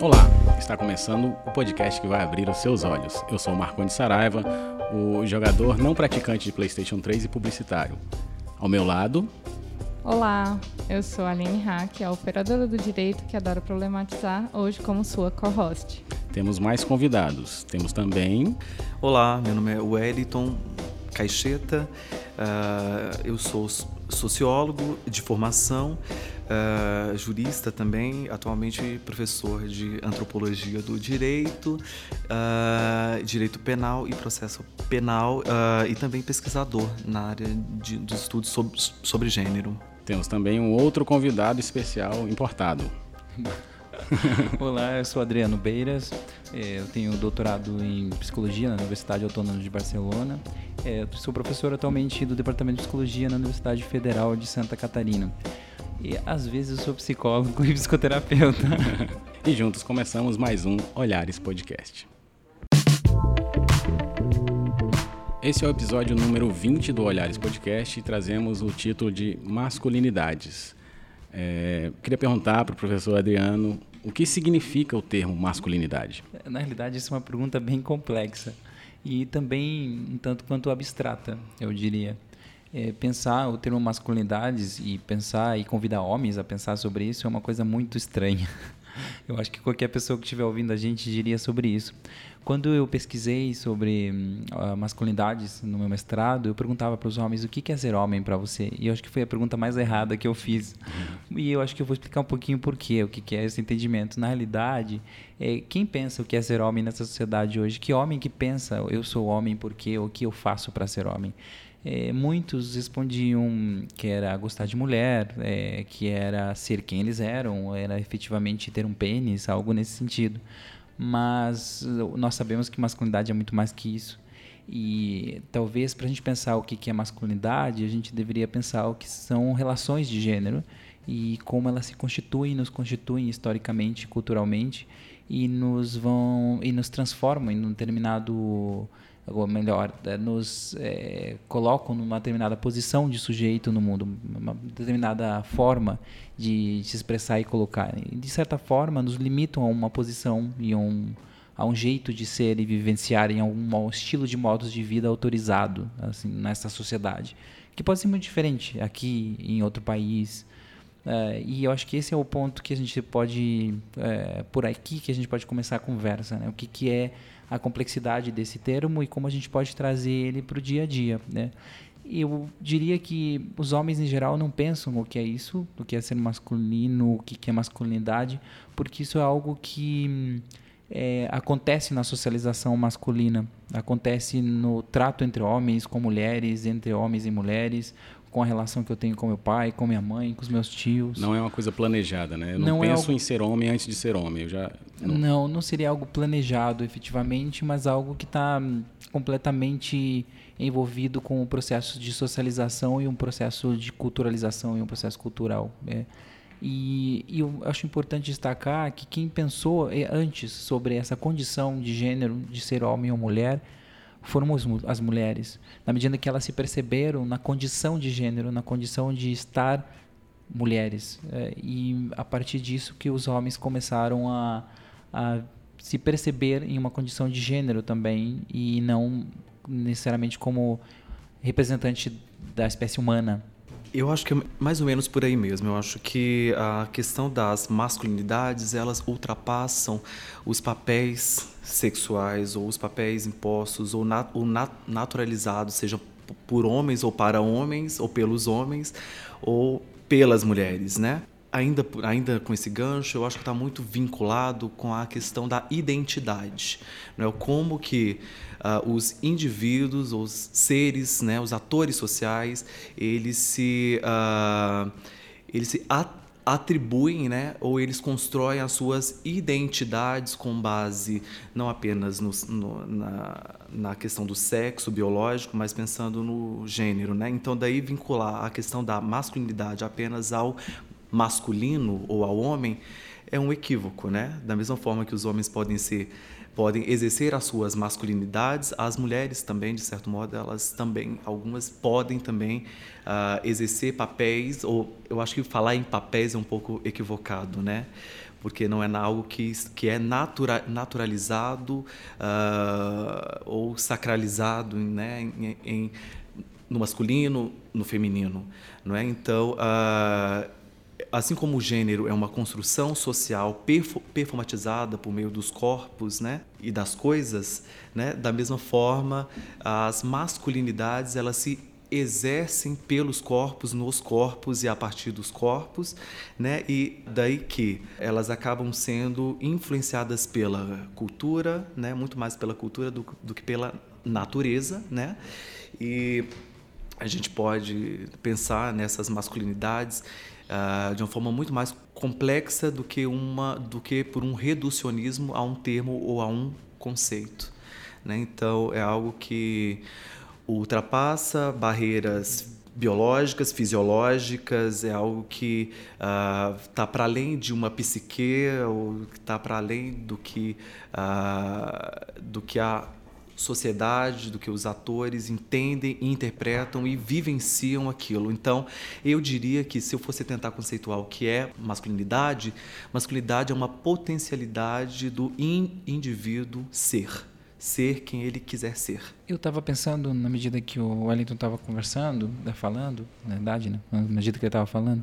Olá, está começando o podcast que vai abrir os seus olhos. Eu sou o Marconi Saraiva, o jogador não praticante de PlayStation 3 e publicitário. Ao meu lado. Olá, eu sou a Aline Hack, a operadora do direito que adora problematizar, hoje como sua co-host. Temos mais convidados. Temos também. Olá, meu nome é Wellington Caixeta, uh, eu sou sociólogo de formação, uh, jurista também, atualmente professor de antropologia do direito, uh, direito penal e processo penal uh, e também pesquisador na área de, dos estudos sobre, sobre gênero. Temos também um outro convidado especial importado. Olá, eu sou Adriano Beiras, é, eu tenho doutorado em psicologia na Universidade Autônoma de Barcelona. É, sou professor atualmente do Departamento de Psicologia na Universidade Federal de Santa Catarina. E às vezes eu sou psicólogo e psicoterapeuta. e juntos começamos mais um Olhares Podcast. Esse é o episódio número 20 do Olhares Podcast e trazemos o título de Masculinidades. É, queria perguntar para o professor Adriano o que significa o termo masculinidade. Na realidade, isso é uma pergunta bem complexa e também um tanto quanto abstrata, eu diria. É, pensar o termo masculinidades e pensar e convidar homens a pensar sobre isso é uma coisa muito estranha. Eu acho que qualquer pessoa que estiver ouvindo a gente diria sobre isso. Quando eu pesquisei sobre uh, masculinidades no meu mestrado, eu perguntava para os homens o que é ser homem para você. E eu acho que foi a pergunta mais errada que eu fiz. Uhum. E eu acho que eu vou explicar um pouquinho por quê, o que é esse entendimento. Na realidade, é, quem pensa o que é ser homem nessa sociedade hoje? Que homem que pensa eu sou homem porque o que eu faço para ser homem? É, muitos respondiam que era gostar de mulher, é, que era ser quem eles eram, era efetivamente ter um pênis, algo nesse sentido mas nós sabemos que masculinidade é muito mais que isso. E talvez para a gente pensar o que é masculinidade, a gente deveria pensar o que são relações de gênero e como elas se constituem, nos constituem historicamente, culturalmente e nos vão e nos transformam em um determinado ou melhor, é, nos é, colocam numa determinada posição de sujeito no mundo, uma determinada forma de se expressar e colocar. E, de certa forma, nos limitam a uma posição e um, a um jeito de ser e vivenciar em algum estilo de modos de vida autorizado assim, nessa sociedade, que pode ser muito diferente aqui em outro país. É, e eu acho que esse é o ponto que a gente pode, é, por aqui, que a gente pode começar a conversa. Né? O que, que é a complexidade desse termo e como a gente pode trazer ele para o dia a dia, né? Eu diria que os homens em geral não pensam o que é isso, o que é ser masculino, o que é masculinidade, porque isso é algo que é, acontece na socialização masculina, acontece no trato entre homens com mulheres, entre homens e mulheres, com a relação que eu tenho com meu pai, com minha mãe, com os meus tios. Não é uma coisa planejada, né? Eu não, não é penso é algo... em ser homem antes de ser homem. Eu já não... não, não seria algo planejado efetivamente, mas algo que está completamente envolvido com o processo de socialização e um processo de culturalização e um processo cultural. É. E, e, eu acho importante destacar que quem pensou é, antes sobre essa condição de gênero, de ser homem ou mulher, foram as mulheres, na medida que elas se perceberam na condição de gênero, na condição de estar mulheres. É, e a partir disso que os homens começaram a, a se perceber em uma condição de gênero também e não necessariamente como representante da espécie humana. Eu acho que é mais ou menos por aí mesmo. Eu acho que a questão das masculinidades, elas ultrapassam os papéis sexuais ou os papéis impostos ou, nat ou nat naturalizados, seja por homens ou para homens, ou pelos homens, ou pelas mulheres, né? Ainda, ainda com esse gancho, eu acho que está muito vinculado com a questão da identidade. Né? Como que uh, os indivíduos, os seres, né, os atores sociais, eles se, uh, eles se atribuem, né, ou eles constroem as suas identidades com base não apenas no, no, na, na questão do sexo biológico, mas pensando no gênero, né? Então daí vincular a questão da masculinidade apenas ao masculino ou ao homem é um equívoco, né? Da mesma forma que os homens podem ser podem exercer as suas masculinidades, as mulheres também, de certo modo, elas também, algumas podem também uh, exercer papéis, ou eu acho que falar em papéis é um pouco equivocado, né? porque não é algo que, que é natura, naturalizado uh, ou sacralizado né, em, em, no masculino, no feminino. Não é? Então, uh, assim como o gênero é uma construção social performatizada por meio dos corpos né, e das coisas, né, da mesma forma, as masculinidades elas se exercem pelos corpos, nos corpos e a partir dos corpos, né? E daí que elas acabam sendo influenciadas pela cultura, né? Muito mais pela cultura do, do que pela natureza, né? E a gente pode pensar nessas masculinidades uh, de uma forma muito mais complexa do que uma do que por um reducionismo a um termo ou a um conceito né? então é algo que ultrapassa barreiras biológicas, fisiológicas, é algo que está uh, para além de uma psique, ou está para além do que, uh, do que a sociedade, do que os atores entendem, interpretam e vivenciam aquilo. Então, eu diria que se eu fosse tentar conceituar o que é masculinidade, masculinidade é uma potencialidade do in indivíduo ser ser quem ele quiser ser. Eu estava pensando, na medida que o Wellington estava conversando, né, falando, na verdade, né, na medida que ele estava falando,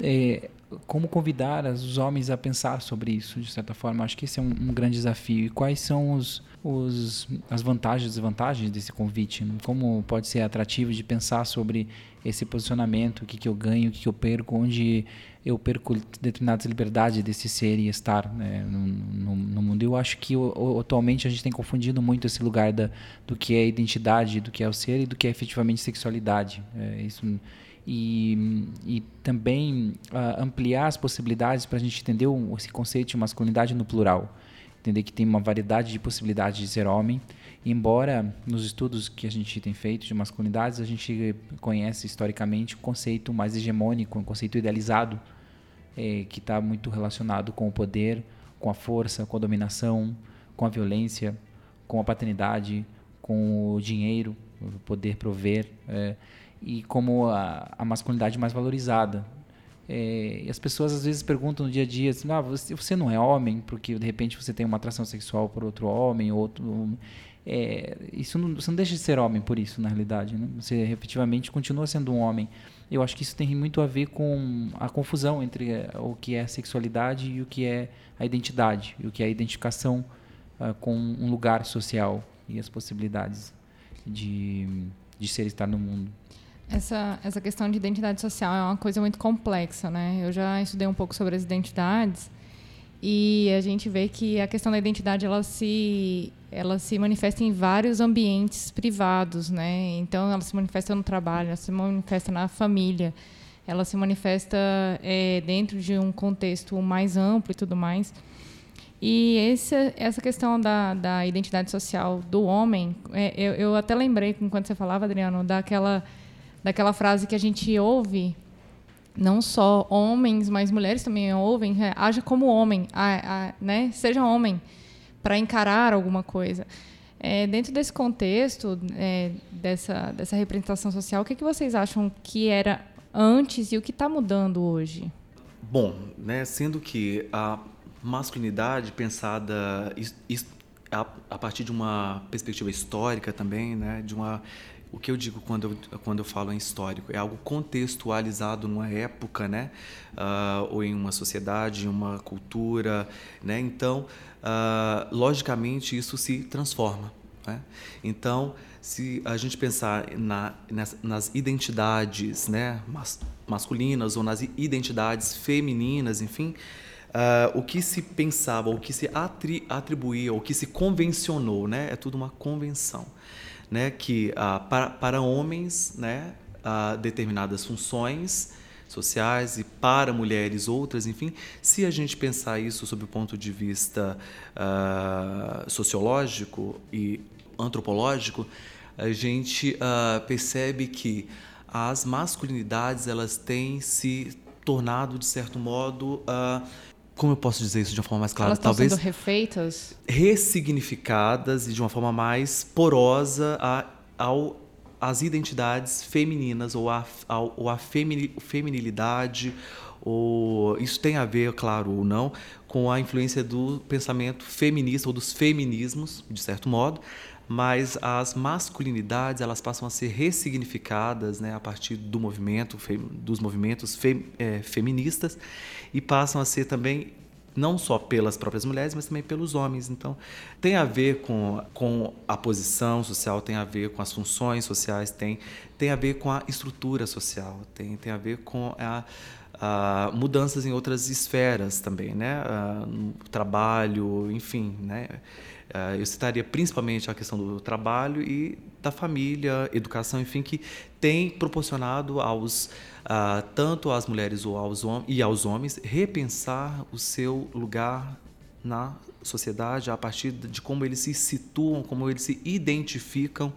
é, como convidar os homens a pensar sobre isso, de certa forma. Acho que esse é um, um grande desafio. E quais são os, os, as vantagens e desvantagens desse convite? Como pode ser atrativo de pensar sobre esse posicionamento, o que, que eu ganho, o que, que eu perco, onde eu perco determinadas liberdades desse ser e estar né, no, no, no, mundo. Eu acho que atualmente a gente tem confundido muito esse lugar da, do que é identidade, do que é o ser e do que é efetivamente sexualidade. É, isso e, e também uh, ampliar as possibilidades para a gente entender o, esse conceito de masculinidade no plural. Entender que tem uma variedade de possibilidades de ser homem. Embora nos estudos que a gente tem feito de masculinidades, a gente conhece historicamente o um conceito mais hegemônico, um conceito idealizado é, que está muito relacionado com o poder, com a força, com a dominação, com a violência, com a paternidade, com o dinheiro, poder prover, é, e como a, a, masculinidade mais valorizada. É, e as pessoas às vezes perguntam no dia a dia assim, ah, você, você não é homem porque de repente você tem uma atração sexual por outro homem, outro é, isso não, você não deixa de ser homem por isso na realidade, né? você efetivamente continua sendo um homem eu acho que isso tem muito a ver com a confusão entre eh, o que é sexualidade e o que é a identidade, e o que é a identificação uh, com um lugar social e as possibilidades de, de ser estar no mundo. Essa, essa questão de identidade social é uma coisa muito complexa, né? Eu já estudei um pouco sobre as identidades e a gente vê que a questão da identidade ela se ela se manifesta em vários ambientes privados, né? Então ela se manifesta no trabalho, ela se manifesta na família, ela se manifesta é, dentro de um contexto mais amplo e tudo mais. E esse, essa questão da, da identidade social do homem, é, eu, eu até lembrei enquanto você falava, Adriano, daquela daquela frase que a gente ouve não só homens, mas mulheres também ouvem, é, haja como homem, a, a, né? seja homem, para encarar alguma coisa. É, dentro desse contexto, é, dessa, dessa representação social, o que, que vocês acham que era antes e o que está mudando hoje? Bom, né, sendo que a masculinidade pensada a, a partir de uma perspectiva histórica também, né, de uma o que eu digo quando eu, quando eu falo em histórico é algo contextualizado numa época, né? Uh, ou em uma sociedade, em uma cultura, né? Então, uh, logicamente, isso se transforma. Né? Então, se a gente pensar na, nas, nas identidades né? Mas, masculinas ou nas identidades femininas, enfim, Uh, o que se pensava, o que se atri atribuía, o que se convencionou, né? É tudo uma convenção né, que ah, para, para homens né, ah, determinadas funções sociais e para mulheres outras, enfim, se a gente pensar isso sob o ponto de vista ah, sociológico e antropológico, a gente percebe que as masculinidades elas têm se tornado de certo modo como eu posso dizer isso de uma forma mais clara? Elas Talvez sendo refeitas, ressignificadas e de uma forma mais porosa a, ao as identidades femininas ou a, ou a feminilidade ou isso tem a ver, claro ou não, com a influência do pensamento feminista ou dos feminismos, de certo modo, mas as masculinidades elas passam a ser ressignificadas né, a partir do movimento dos movimentos fem, é, feministas e passam a ser também não só pelas próprias mulheres, mas também pelos homens. Então, tem a ver com, com a posição social, tem a ver com as funções sociais, tem, tem a ver com a estrutura social, tem, tem a ver com a, a mudanças em outras esferas também, né? Uh, trabalho, enfim, né? Uh, eu citaria principalmente a questão do trabalho e da família, educação, enfim, que tem proporcionado aos uh, tanto às mulheres ou aos e aos homens repensar o seu lugar na sociedade a partir de como eles se situam, como eles se identificam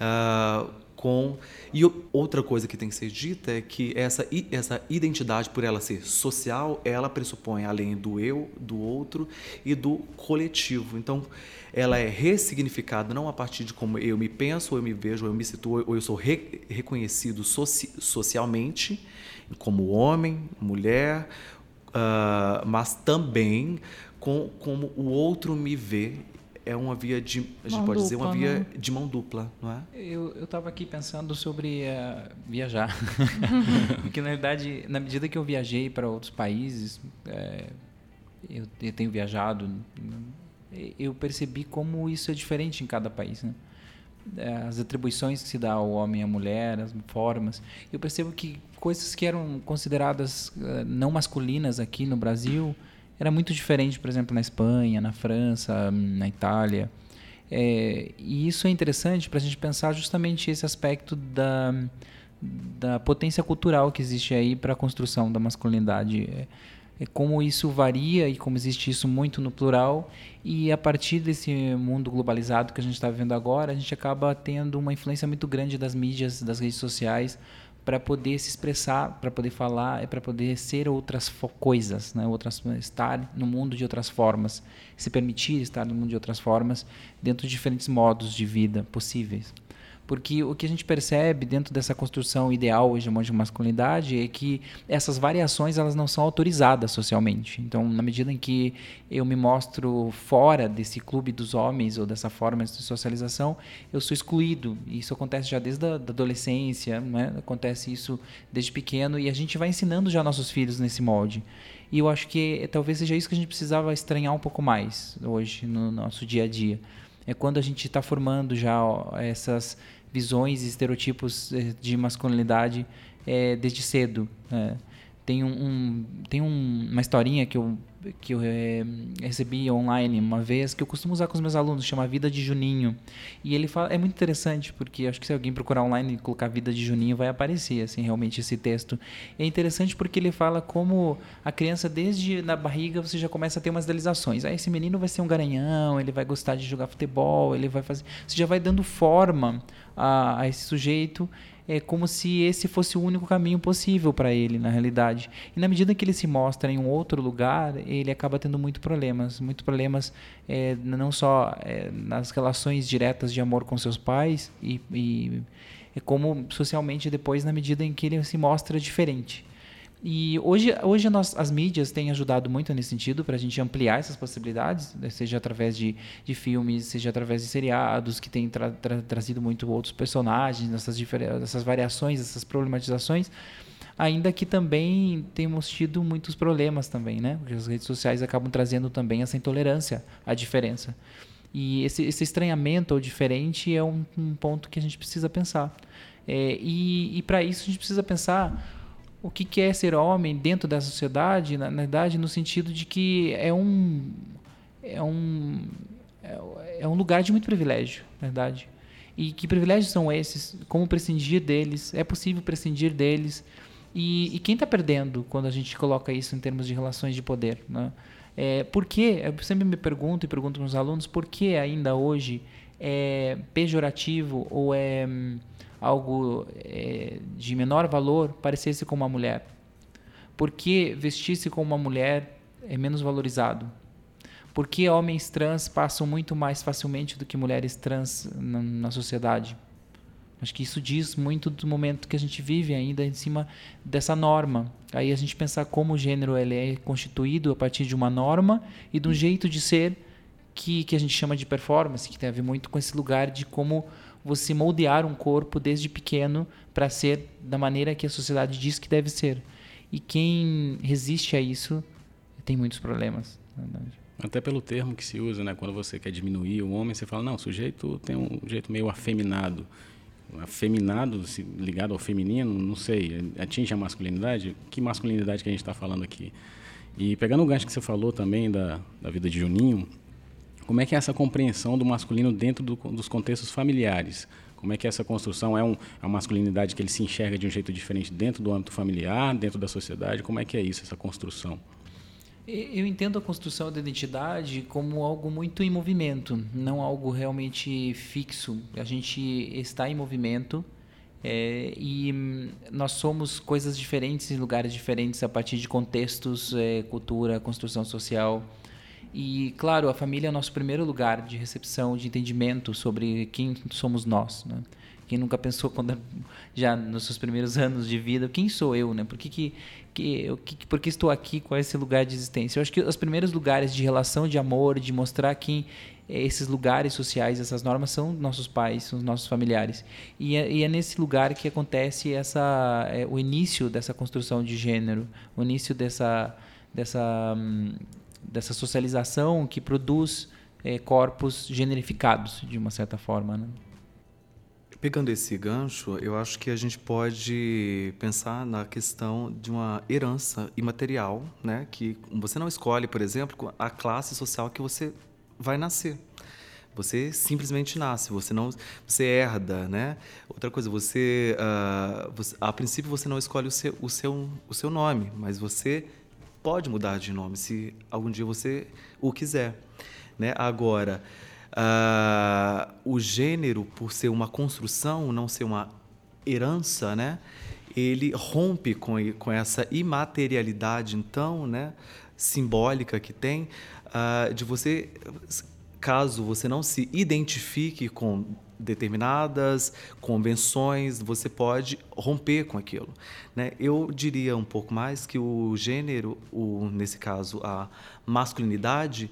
uh, com. E outra coisa que tem que ser dita é que essa, essa identidade, por ela ser social, ela pressupõe além do eu, do outro e do coletivo. Então, ela é ressignificada não a partir de como eu me penso, ou eu me vejo, ou eu me situo, ou eu sou re, reconhecido soci, socialmente como homem, mulher, uh, mas também com como o outro me vê é uma via de a gente mão pode dupla, dizer uma via né? de mão dupla, não é? Eu estava aqui pensando sobre uh, viajar, porque na verdade, na medida que eu viajei para outros países, é, eu, eu, tenho viajado, eu percebi como isso é diferente em cada país, né? É, as atribuições que se dá ao homem e à mulher, as formas. Eu percebo que coisas que eram consideradas uh, não masculinas aqui no Brasil era muito diferente, por exemplo, na Espanha, na França, na Itália. É, e isso é interessante para a gente pensar justamente esse aspecto da, da potência cultural que existe aí para a construção da masculinidade. É, é, como isso varia e como existe isso muito no plural. E a partir desse mundo globalizado que a gente está vivendo agora, a gente acaba tendo uma influência muito grande das mídias, das redes sociais, para poder se expressar, para poder falar, é para poder ser outras coisas, né? outras estar no mundo de outras formas, se permitir estar no mundo de outras formas, dentro de diferentes modos de vida possíveis. Porque o que a gente percebe dentro dessa construção ideal hegemônica de masculinidade é que essas variações elas não são autorizadas socialmente. Então, na medida em que eu me mostro fora desse clube dos homens ou dessa forma de socialização, eu sou excluído. Isso acontece já desde a da adolescência, né? acontece isso desde pequeno e a gente vai ensinando já nossos filhos nesse molde. E eu acho que talvez seja isso que a gente precisava estranhar um pouco mais hoje no nosso dia a dia. É quando a gente está formando já essas visões e estereotipos eh, de masculinidade é, desde cedo. Né? Tem, um, um tem um, uma historinha que eu, que eu é, recebi online uma vez, que eu costumo usar com os meus alunos, chama Vida de Juninho. E ele fala, é muito interessante, porque acho que se alguém procurar online e colocar Vida de Juninho, vai aparecer, assim, realmente, esse texto. É interessante porque ele fala como a criança, desde na barriga, você já começa a ter umas idealizações. Ah, esse menino vai ser um garanhão, ele vai gostar de jogar futebol, ele vai fazer... Você já vai dando forma a, a esse sujeito é como se esse fosse o único caminho possível para ele, na realidade. E na medida que ele se mostra em um outro lugar, ele acaba tendo muitos problemas, muitos problemas é, não só é, nas relações diretas de amor com seus pais e, e é como socialmente depois na medida em que ele se mostra diferente. E hoje, hoje nós, as mídias têm ajudado muito nesse sentido para a gente ampliar essas possibilidades, né? seja através de, de filmes, seja através de seriados, que têm tra, tra, trazido muito outros personagens, essas, essas variações, essas problematizações. Ainda que também temos tido muitos problemas também, né? Porque as redes sociais acabam trazendo também essa intolerância à diferença. E esse, esse estranhamento ao diferente é um, um ponto que a gente precisa pensar. É, e e para isso a gente precisa pensar o que é ser homem dentro da sociedade, na, na verdade, no sentido de que é um é um é, um lugar de muito privilégio, na verdade. E que privilégios são esses? Como prescindir deles? É possível prescindir deles? E, e quem está perdendo quando a gente coloca isso em termos de relações de poder? Né? É, por que? Eu sempre me pergunto e pergunto para os alunos por que ainda hoje é pejorativo ou é hum, algo é, de menor valor parecesse com uma mulher? Por que vestir-se como uma mulher é menos valorizado? Por que homens trans passam muito mais facilmente do que mulheres trans na, na sociedade? Acho que isso diz muito do momento que a gente vive ainda em cima dessa norma. Aí a gente pensar como o gênero ele é constituído a partir de uma norma e de um jeito de ser que, que a gente chama de performance, que tem a ver muito com esse lugar de como você moldear um corpo desde pequeno para ser da maneira que a sociedade diz que deve ser. E quem resiste a isso tem muitos problemas. Até pelo termo que se usa, né? Quando você quer diminuir o homem, você fala, não, o sujeito tem um jeito meio afeminado afeminado, ligado ao feminino, não sei, atinge a masculinidade? Que masculinidade que a gente está falando aqui? E pegando o gancho que você falou também da, da vida de Juninho, como é que é essa compreensão do masculino dentro do, dos contextos familiares? Como é que essa construção é um, é uma masculinidade que ele se enxerga de um jeito diferente dentro do âmbito familiar, dentro da sociedade? Como é que é isso, essa construção? Eu entendo a construção da identidade como algo muito em movimento, não algo realmente fixo. A gente está em movimento é, e nós somos coisas diferentes em lugares diferentes a partir de contextos, é, cultura, construção social. E, claro, a família é o nosso primeiro lugar de recepção, de entendimento sobre quem somos nós. Né? Quem nunca pensou quando já nos seus primeiros anos de vida, quem sou eu, né? Por que, que, que, eu, que por que estou aqui? Qual é esse lugar de existência? Eu acho que os primeiros lugares de relação, de amor, de mostrar quem esses lugares sociais, essas normas são nossos pais, são os nossos familiares. E é, e é nesse lugar que acontece essa, é, o início dessa construção de gênero, o início dessa, dessa, hum, dessa socialização que produz é, corpos generificados, de uma certa forma. Né? Pegando esse gancho, eu acho que a gente pode pensar na questão de uma herança imaterial, né? Que você não escolhe, por exemplo, a classe social que você vai nascer. Você simplesmente nasce, você não, você herda, né? Outra coisa, você, uh, você, a princípio você não escolhe o seu, o seu, o seu nome, mas você pode mudar de nome se algum dia você o quiser, né? Agora, Uh, o gênero, por ser uma construção, não ser uma herança, né? ele rompe com, com essa imaterialidade, então, né? simbólica que tem, uh, de você, caso você não se identifique com determinadas convenções, você pode romper com aquilo. Né? Eu diria um pouco mais que o gênero, o, nesse caso a masculinidade,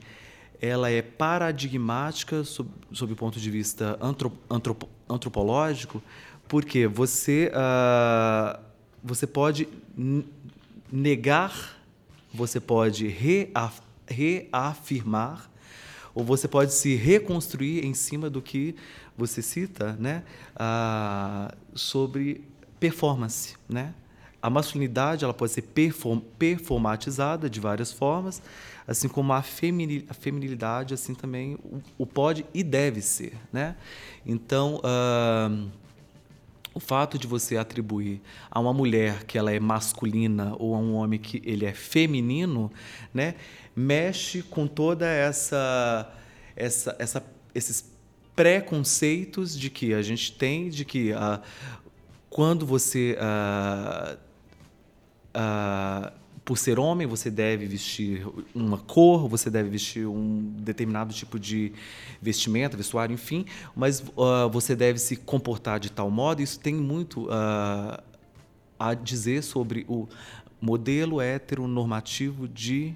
ela é paradigmática sob, sob o ponto de vista antropo, antropológico, porque você, uh, você pode negar, você pode reaf, reafirmar, ou você pode se reconstruir em cima do que você cita né, uh, sobre performance. Né? A masculinidade ela pode ser perform, performatizada de várias formas, assim como a, feminilidade, assim também o, o, pode e deve ser, né? Então, uh, o fato de você atribuir a uma mulher que ela é masculina ou a um homem que ele é feminino, né, mexe com toda essa, essa, essa esses preconceitos de que a gente tem de que uh, quando você uh, uh, por ser homem, você deve vestir uma cor, você deve vestir um determinado tipo de vestimenta, vestuário, enfim, mas uh, você deve se comportar de tal modo. Isso tem muito uh, a dizer sobre o modelo heteronormativo de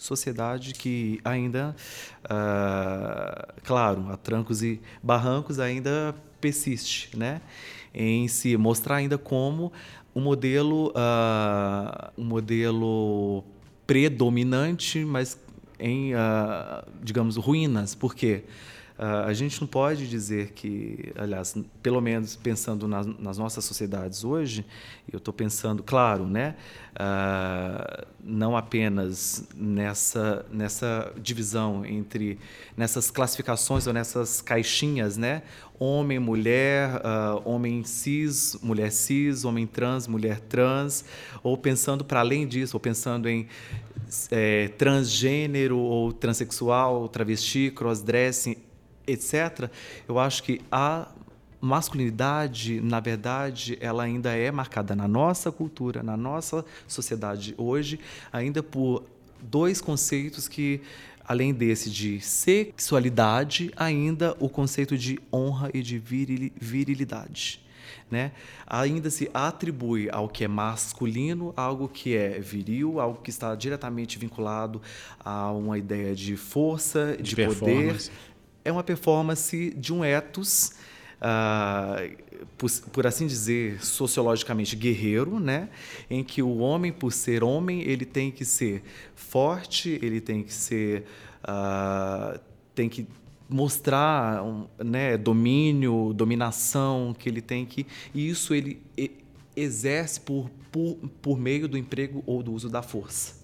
sociedade que ainda, uh, claro, a trancos e barrancos ainda persiste, né? Em se mostrar ainda como um modelo, uh, um modelo predominante, mas em, uh, digamos, ruínas. Por quê? Uh, a gente não pode dizer que, aliás, pelo menos pensando nas, nas nossas sociedades hoje, eu estou pensando, claro, né, uh, não apenas nessa, nessa divisão entre, nessas classificações ou nessas caixinhas, né, homem, mulher, uh, homem cis, mulher cis, homem trans, mulher trans, ou pensando para além disso, ou pensando em é, transgênero ou transexual, travesti, crossdressing, etc., eu acho que a masculinidade, na verdade, ela ainda é marcada na nossa cultura, na nossa sociedade hoje, ainda por dois conceitos que, além desse de sexualidade, ainda o conceito de honra e de virilidade. né? Ainda se atribui ao que é masculino, algo que é viril, algo que está diretamente vinculado a uma ideia de força, de, de poder. É uma performance de um ethos, uh, por, por, assim dizer, sociologicamente guerreiro, né? Em que o homem, por ser homem, ele tem que ser forte, ele tem que ser uh, tem que mostrar né, domínio, dominação que ele tem que. E isso ele exerce por, por, por meio do emprego ou do uso da força.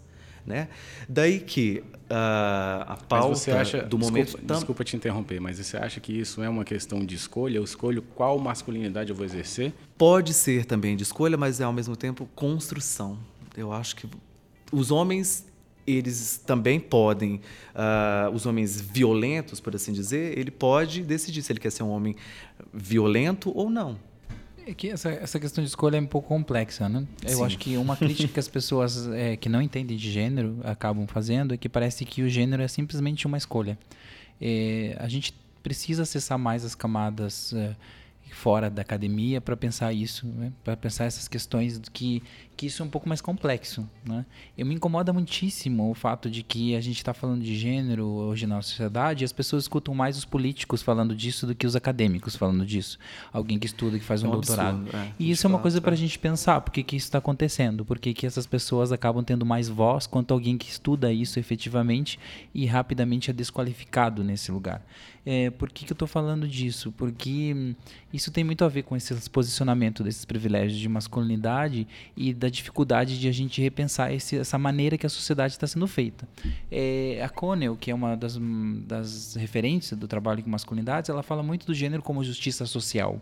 Né? Daí que uh, a pauta acha, do momento. Desculpa, tam... desculpa, te interromper, mas você acha que isso é uma questão de escolha? Eu escolho qual masculinidade eu vou exercer? Pode ser também de escolha, mas é ao mesmo tempo construção. Eu acho que os homens eles também podem, uh, os homens violentos, por assim dizer, ele pode decidir se ele quer ser um homem violento ou não. É que essa, essa questão de escolha é um pouco complexa, né? Eu Sim. acho que uma crítica que as pessoas é, que não entendem de gênero acabam fazendo é que parece que o gênero é simplesmente uma escolha. É, a gente precisa acessar mais as camadas é, fora da academia para pensar isso, né? para pensar essas questões que que isso é um pouco mais complexo, né? Eu me incomoda muitíssimo o fato de que a gente está falando de gênero hoje na sociedade e as pessoas escutam mais os políticos falando disso do que os acadêmicos falando disso. Alguém que estuda, que faz um, é um doutorado. Absurdo, é. E isso é uma coisa para a gente pensar, por que, que isso está acontecendo? Por que, que essas pessoas acabam tendo mais voz quanto alguém que estuda isso efetivamente e rapidamente é desqualificado nesse lugar? É, por que, que eu estou falando disso? Porque hum, isso tem muito a ver com esse posicionamento desses privilégios de masculinidade e da dificuldade de a gente repensar esse, essa maneira que a sociedade está sendo feita. É, a Connell, que é uma das, das referências do trabalho com masculinidades, ela fala muito do gênero como justiça social.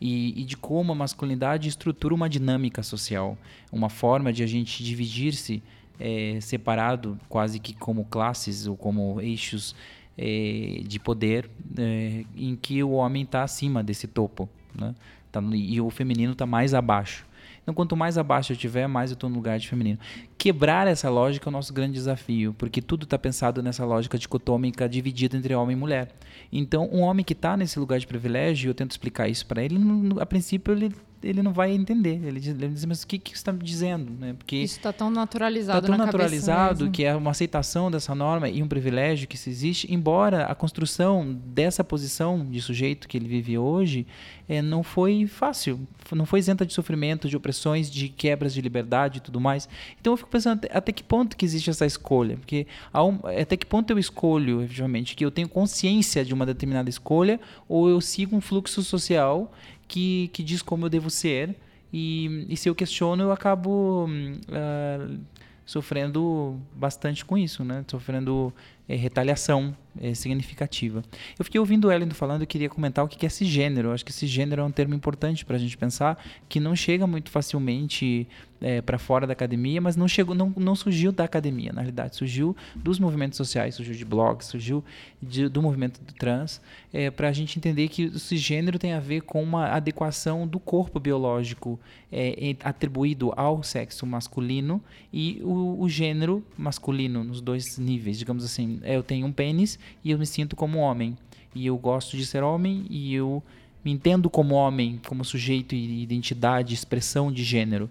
E, e, de como a masculinidade estrutura uma dinâmica social, uma forma de a gente dividir-se é, separado, quase que como classes ou como eixos é, de poder, é, em que o homem está acima desse topo, né? tá, e o feminino está mais abaixo. Então, quanto mais abaixo eu tiver, mais eu estou no lugar de feminino. Quebrar essa lógica é o nosso grande desafio, porque tudo está pensado nessa lógica dicotômica dividida entre homem e mulher. Então, um homem que está nesse lugar de privilégio, eu tento explicar isso para ele, a princípio ele ele não vai entender. Ele diz, ele diz mas o que, que você está me dizendo? Né? Porque Isso está tão naturalizado. Está tão naturalizado que é uma aceitação dessa norma e um privilégio que se existe, embora a construção dessa posição de sujeito que ele vive hoje é, não foi fácil, não foi isenta de sofrimento, de opressões, de quebras de liberdade e tudo mais. Então eu fico pensando até, até que ponto que existe essa escolha, porque um, até que ponto eu escolho, efetivamente, que eu tenho consciência de uma determinada escolha ou eu sigo um fluxo social que, que diz como eu devo ser. E, e se eu questiono, eu acabo uh, sofrendo bastante com isso, né? Sofrendo é, retaliação é, significativa. Eu fiquei ouvindo o Ellen falando e queria comentar o que é cisgênero. Eu acho que cisgênero é um termo importante para a gente pensar, que não chega muito facilmente é, para fora da academia, mas não chegou, não, não surgiu da academia, na realidade, surgiu dos movimentos sociais, surgiu de blogs, surgiu de, do movimento do trans, é, para a gente entender que o cisgênero tem a ver com uma adequação do corpo biológico é, atribuído ao sexo masculino e o, o gênero masculino nos dois níveis, digamos assim. É, eu tenho um pênis e eu me sinto como homem. E eu gosto de ser homem e eu me entendo como homem, como sujeito e identidade, expressão de gênero.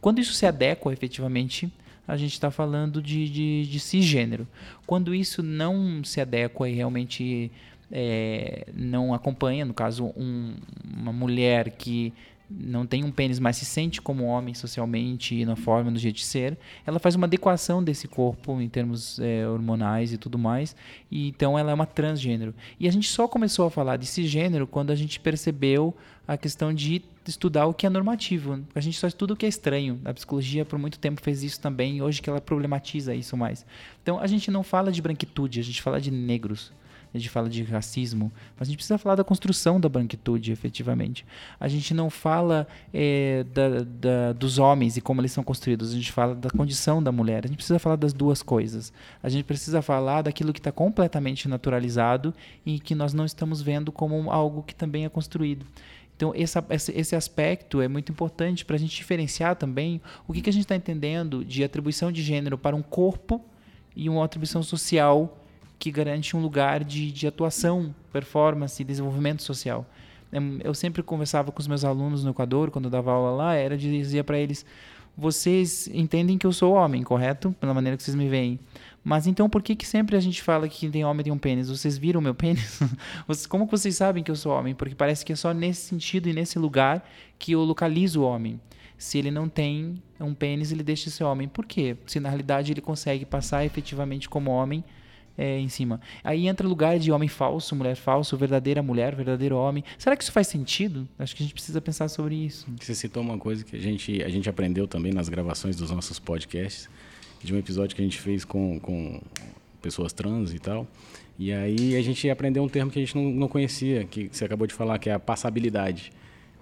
Quando isso se adequa efetivamente, a gente está falando de, de, de cisgênero. Quando isso não se adequa e realmente é, não acompanha, no caso, um, uma mulher que não tem um pênis, mas se sente como homem socialmente, na forma, no jeito de ser, ela faz uma adequação desse corpo em termos é, hormonais e tudo mais, e então ela é uma transgênero. E a gente só começou a falar de cisgênero quando a gente percebeu a questão de estudar o que é normativo. A gente só estuda o que é estranho. A psicologia por muito tempo fez isso também, hoje que ela problematiza isso mais. Então a gente não fala de branquitude, a gente fala de negros a gente fala de racismo, mas a gente precisa falar da construção da branquitude, efetivamente. A gente não fala é, da, da, dos homens e como eles são construídos, a gente fala da condição da mulher. A gente precisa falar das duas coisas. A gente precisa falar daquilo que está completamente naturalizado e que nós não estamos vendo como algo que também é construído. Então, essa, esse aspecto é muito importante para a gente diferenciar também o que, que a gente está entendendo de atribuição de gênero para um corpo e uma atribuição social que garante um lugar de, de atuação, performance e desenvolvimento social. Eu sempre conversava com os meus alunos no Equador, quando eu dava aula lá, era dizia para eles: vocês entendem que eu sou homem, correto? Pela maneira que vocês me veem. Mas então por que, que sempre a gente fala que tem homem tem um pênis? Vocês viram meu pênis? Como que vocês sabem que eu sou homem? Porque parece que é só nesse sentido e nesse lugar que eu localizo o homem. Se ele não tem um pênis, ele deixa de ser homem. Por quê? Se na realidade ele consegue passar efetivamente como homem é, em cima. Aí entra lugar de homem falso, mulher falso, verdadeira mulher, verdadeiro homem. Será que isso faz sentido? Acho que a gente precisa pensar sobre isso. Você citou uma coisa que a gente, a gente aprendeu também nas gravações dos nossos podcasts, de um episódio que a gente fez com, com pessoas trans e tal. E aí a gente aprendeu um termo que a gente não, não conhecia, que você acabou de falar, que é a passabilidade.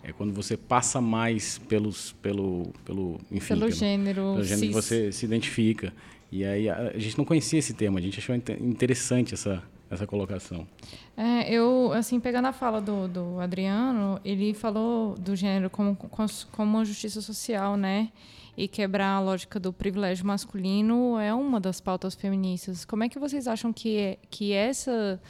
É quando você passa mais pelos, pelo, pelo, enfim, pelo, pelo gênero, pelo gênero que você se identifica. E aí a, gente não conhecia esse tema, a gente achou interessante essa, essa colocação. É, eu, assim, pegando a fala do, do Adriano, ele falou do gênero como, como uma justiça social, né? e quebrar a lógica do privilégio masculino é uma das pautas feministas. Como é que vocês acham que, que essa,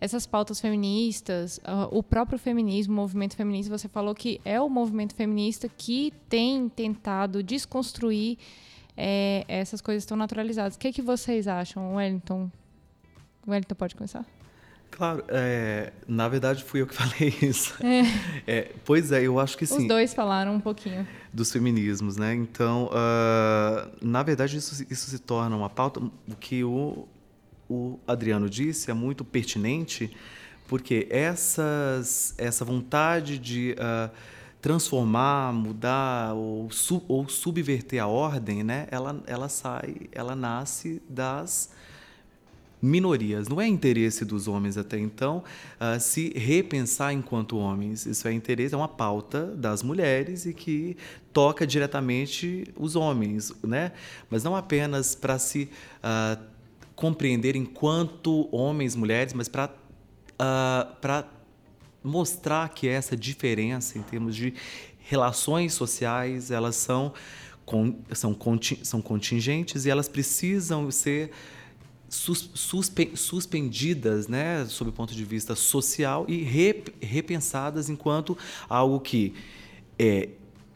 essas pautas feministas, o próprio feminismo, o movimento feminista, você falou que é o movimento feminista que tem tentado desconstruir é, essas coisas tão naturalizadas. O que, é que vocês acham, Wellington? Wellington pode começar? Claro, é, na verdade fui eu que falei isso. É. É, pois é, eu acho que sim. Os dois falaram um pouquinho. Dos feminismos, né? Então, uh, na verdade, isso, isso se torna uma pauta. O que o, o Adriano disse é muito pertinente, porque essas, essa vontade de uh, transformar, mudar ou, su, ou subverter a ordem, né? Ela, ela sai, ela nasce das minorias. Não é interesse dos homens até então uh, se repensar enquanto homens. Isso é interesse, é uma pauta das mulheres e que toca diretamente os homens, né? Mas não apenas para se uh, compreender enquanto homens, mulheres, mas para uh, para mostrar que essa diferença em termos de relações sociais elas são são, são contingentes e elas precisam ser sus, suspendidas, né, sob o ponto de vista social e rep, repensadas enquanto algo que é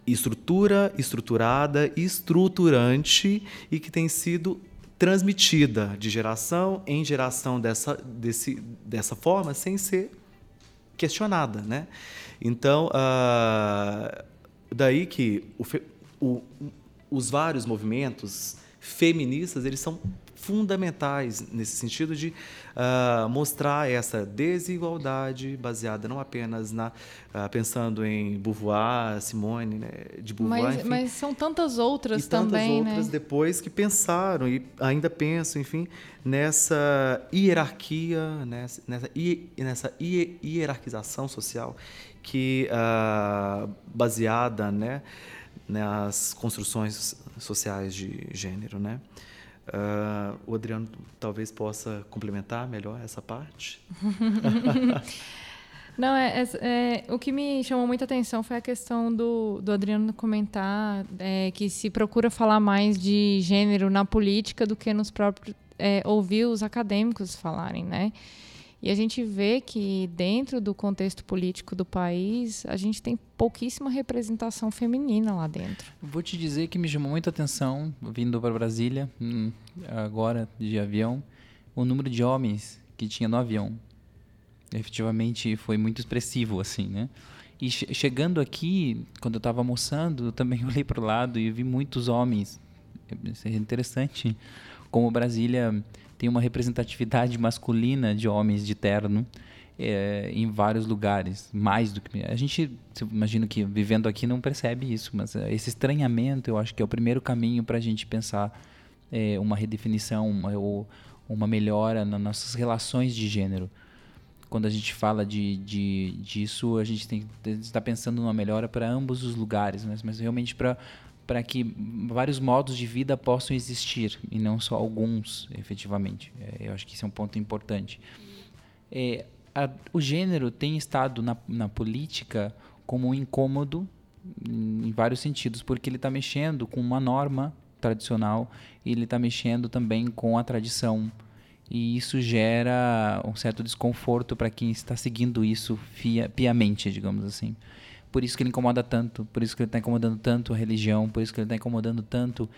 estrutura, estruturada, estruturante e que tem sido transmitida de geração em geração dessa, desse, dessa forma sem ser questionada, né? Então, uh, daí que o, o, os vários movimentos feministas eles são fundamentais nesse sentido de uh, mostrar essa desigualdade baseada não apenas na uh, pensando em Beauvoir, Simone, né, de Beauvoir, mas, enfim, mas são tantas outras e também, tantas outras né? depois que pensaram e ainda pensam, enfim, nessa hierarquia, nessa nessa, nessa hierarquização social que uh, baseada, né, nas construções sociais de gênero, né? Uh, o Adriano talvez possa complementar melhor essa parte. Não, é, é, é, o que me chamou muita atenção foi a questão do, do Adriano comentar é, que se procura falar mais de gênero na política do que nos próprios é, ouvir os acadêmicos falarem, né? E a gente vê que dentro do contexto político do país, a gente tem pouquíssima representação feminina lá dentro. Vou te dizer que me chamou muita atenção, vindo para Brasília, hum, agora de avião, o número de homens que tinha no avião. Efetivamente foi muito expressivo, assim, né? E chegando aqui, quando eu estava almoçando, eu também olhei para o lado e vi muitos homens. É interessante como Brasília tem uma representatividade masculina de homens de terno é, em vários lugares, mais do que a gente imagino que vivendo aqui não percebe isso, mas eh, esse estranhamento eu acho que é o primeiro caminho para a gente pensar é, uma redefinição uma, ou uma melhora nas nossas relações de gênero. Quando a gente fala de, de disso, a gente tem está pensando numa melhora para ambos os lugares, mas, mas realmente para para que vários modos de vida possam existir e não só alguns, efetivamente. É, eu acho que isso é um ponto importante. É, a, o gênero tem estado na, na política como um incômodo em, em vários sentidos, porque ele está mexendo com uma norma tradicional e ele está mexendo também com a tradição. E isso gera um certo desconforto para quem está seguindo isso fia, piamente, digamos assim. Por isso que ele incomoda tanto, por isso que ele está incomodando tanto a religião, por isso que ele está incomodando tanto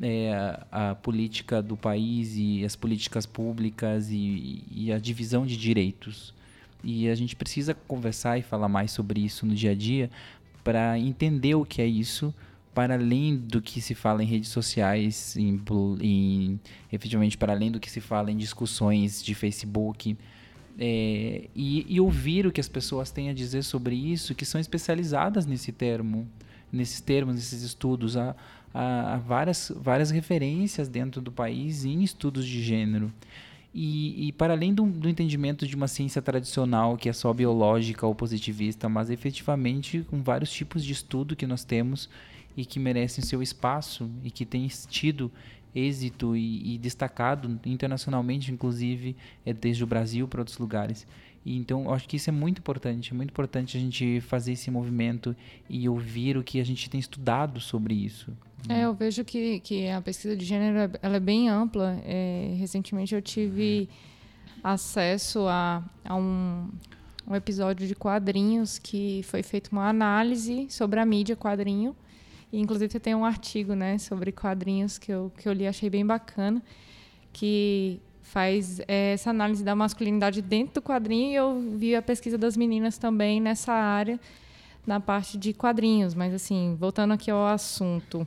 é, a, a, política do país e as políticas públicas e, e, a divisão de direitos. E a gente precisa conversar e falar mais sobre isso no dia a dia para entender o que é isso, para além do que se fala em redes sociais, em, em, efetivamente para além do que se fala em discussões de Facebook, é, e, e, ouvir o que as pessoas têm a dizer sobre isso, que são especializadas nesse termo, nesses termos, nesses estudos. Há, há, várias, várias referências dentro do país em estudos de gênero. E, e, para além do, do, entendimento de uma ciência tradicional, que é só biológica ou positivista, mas efetivamente com vários tipos de estudo que nós temos e que merecem seu espaço e que têm tido êxito e, e destacado internacionalmente, inclusive é, desde o Brasil para outros lugares. E, então, eu acho que isso é muito importante. É muito importante a gente fazer esse movimento e ouvir o que a gente tem estudado sobre isso. É, eu vejo que, que a pesquisa de gênero é, ela é bem ampla. É, recentemente eu tive acesso a, a um, um episódio de quadrinhos que foi feita uma análise sobre a mídia quadrinho e, inclusive, você tem um artigo né, sobre quadrinhos que eu, que eu li achei bem bacana, que faz é, essa análise da masculinidade dentro do quadrinho e eu vi a pesquisa das meninas também nessa área, na parte de quadrinhos. Mas, assim, voltando aqui ao assunto.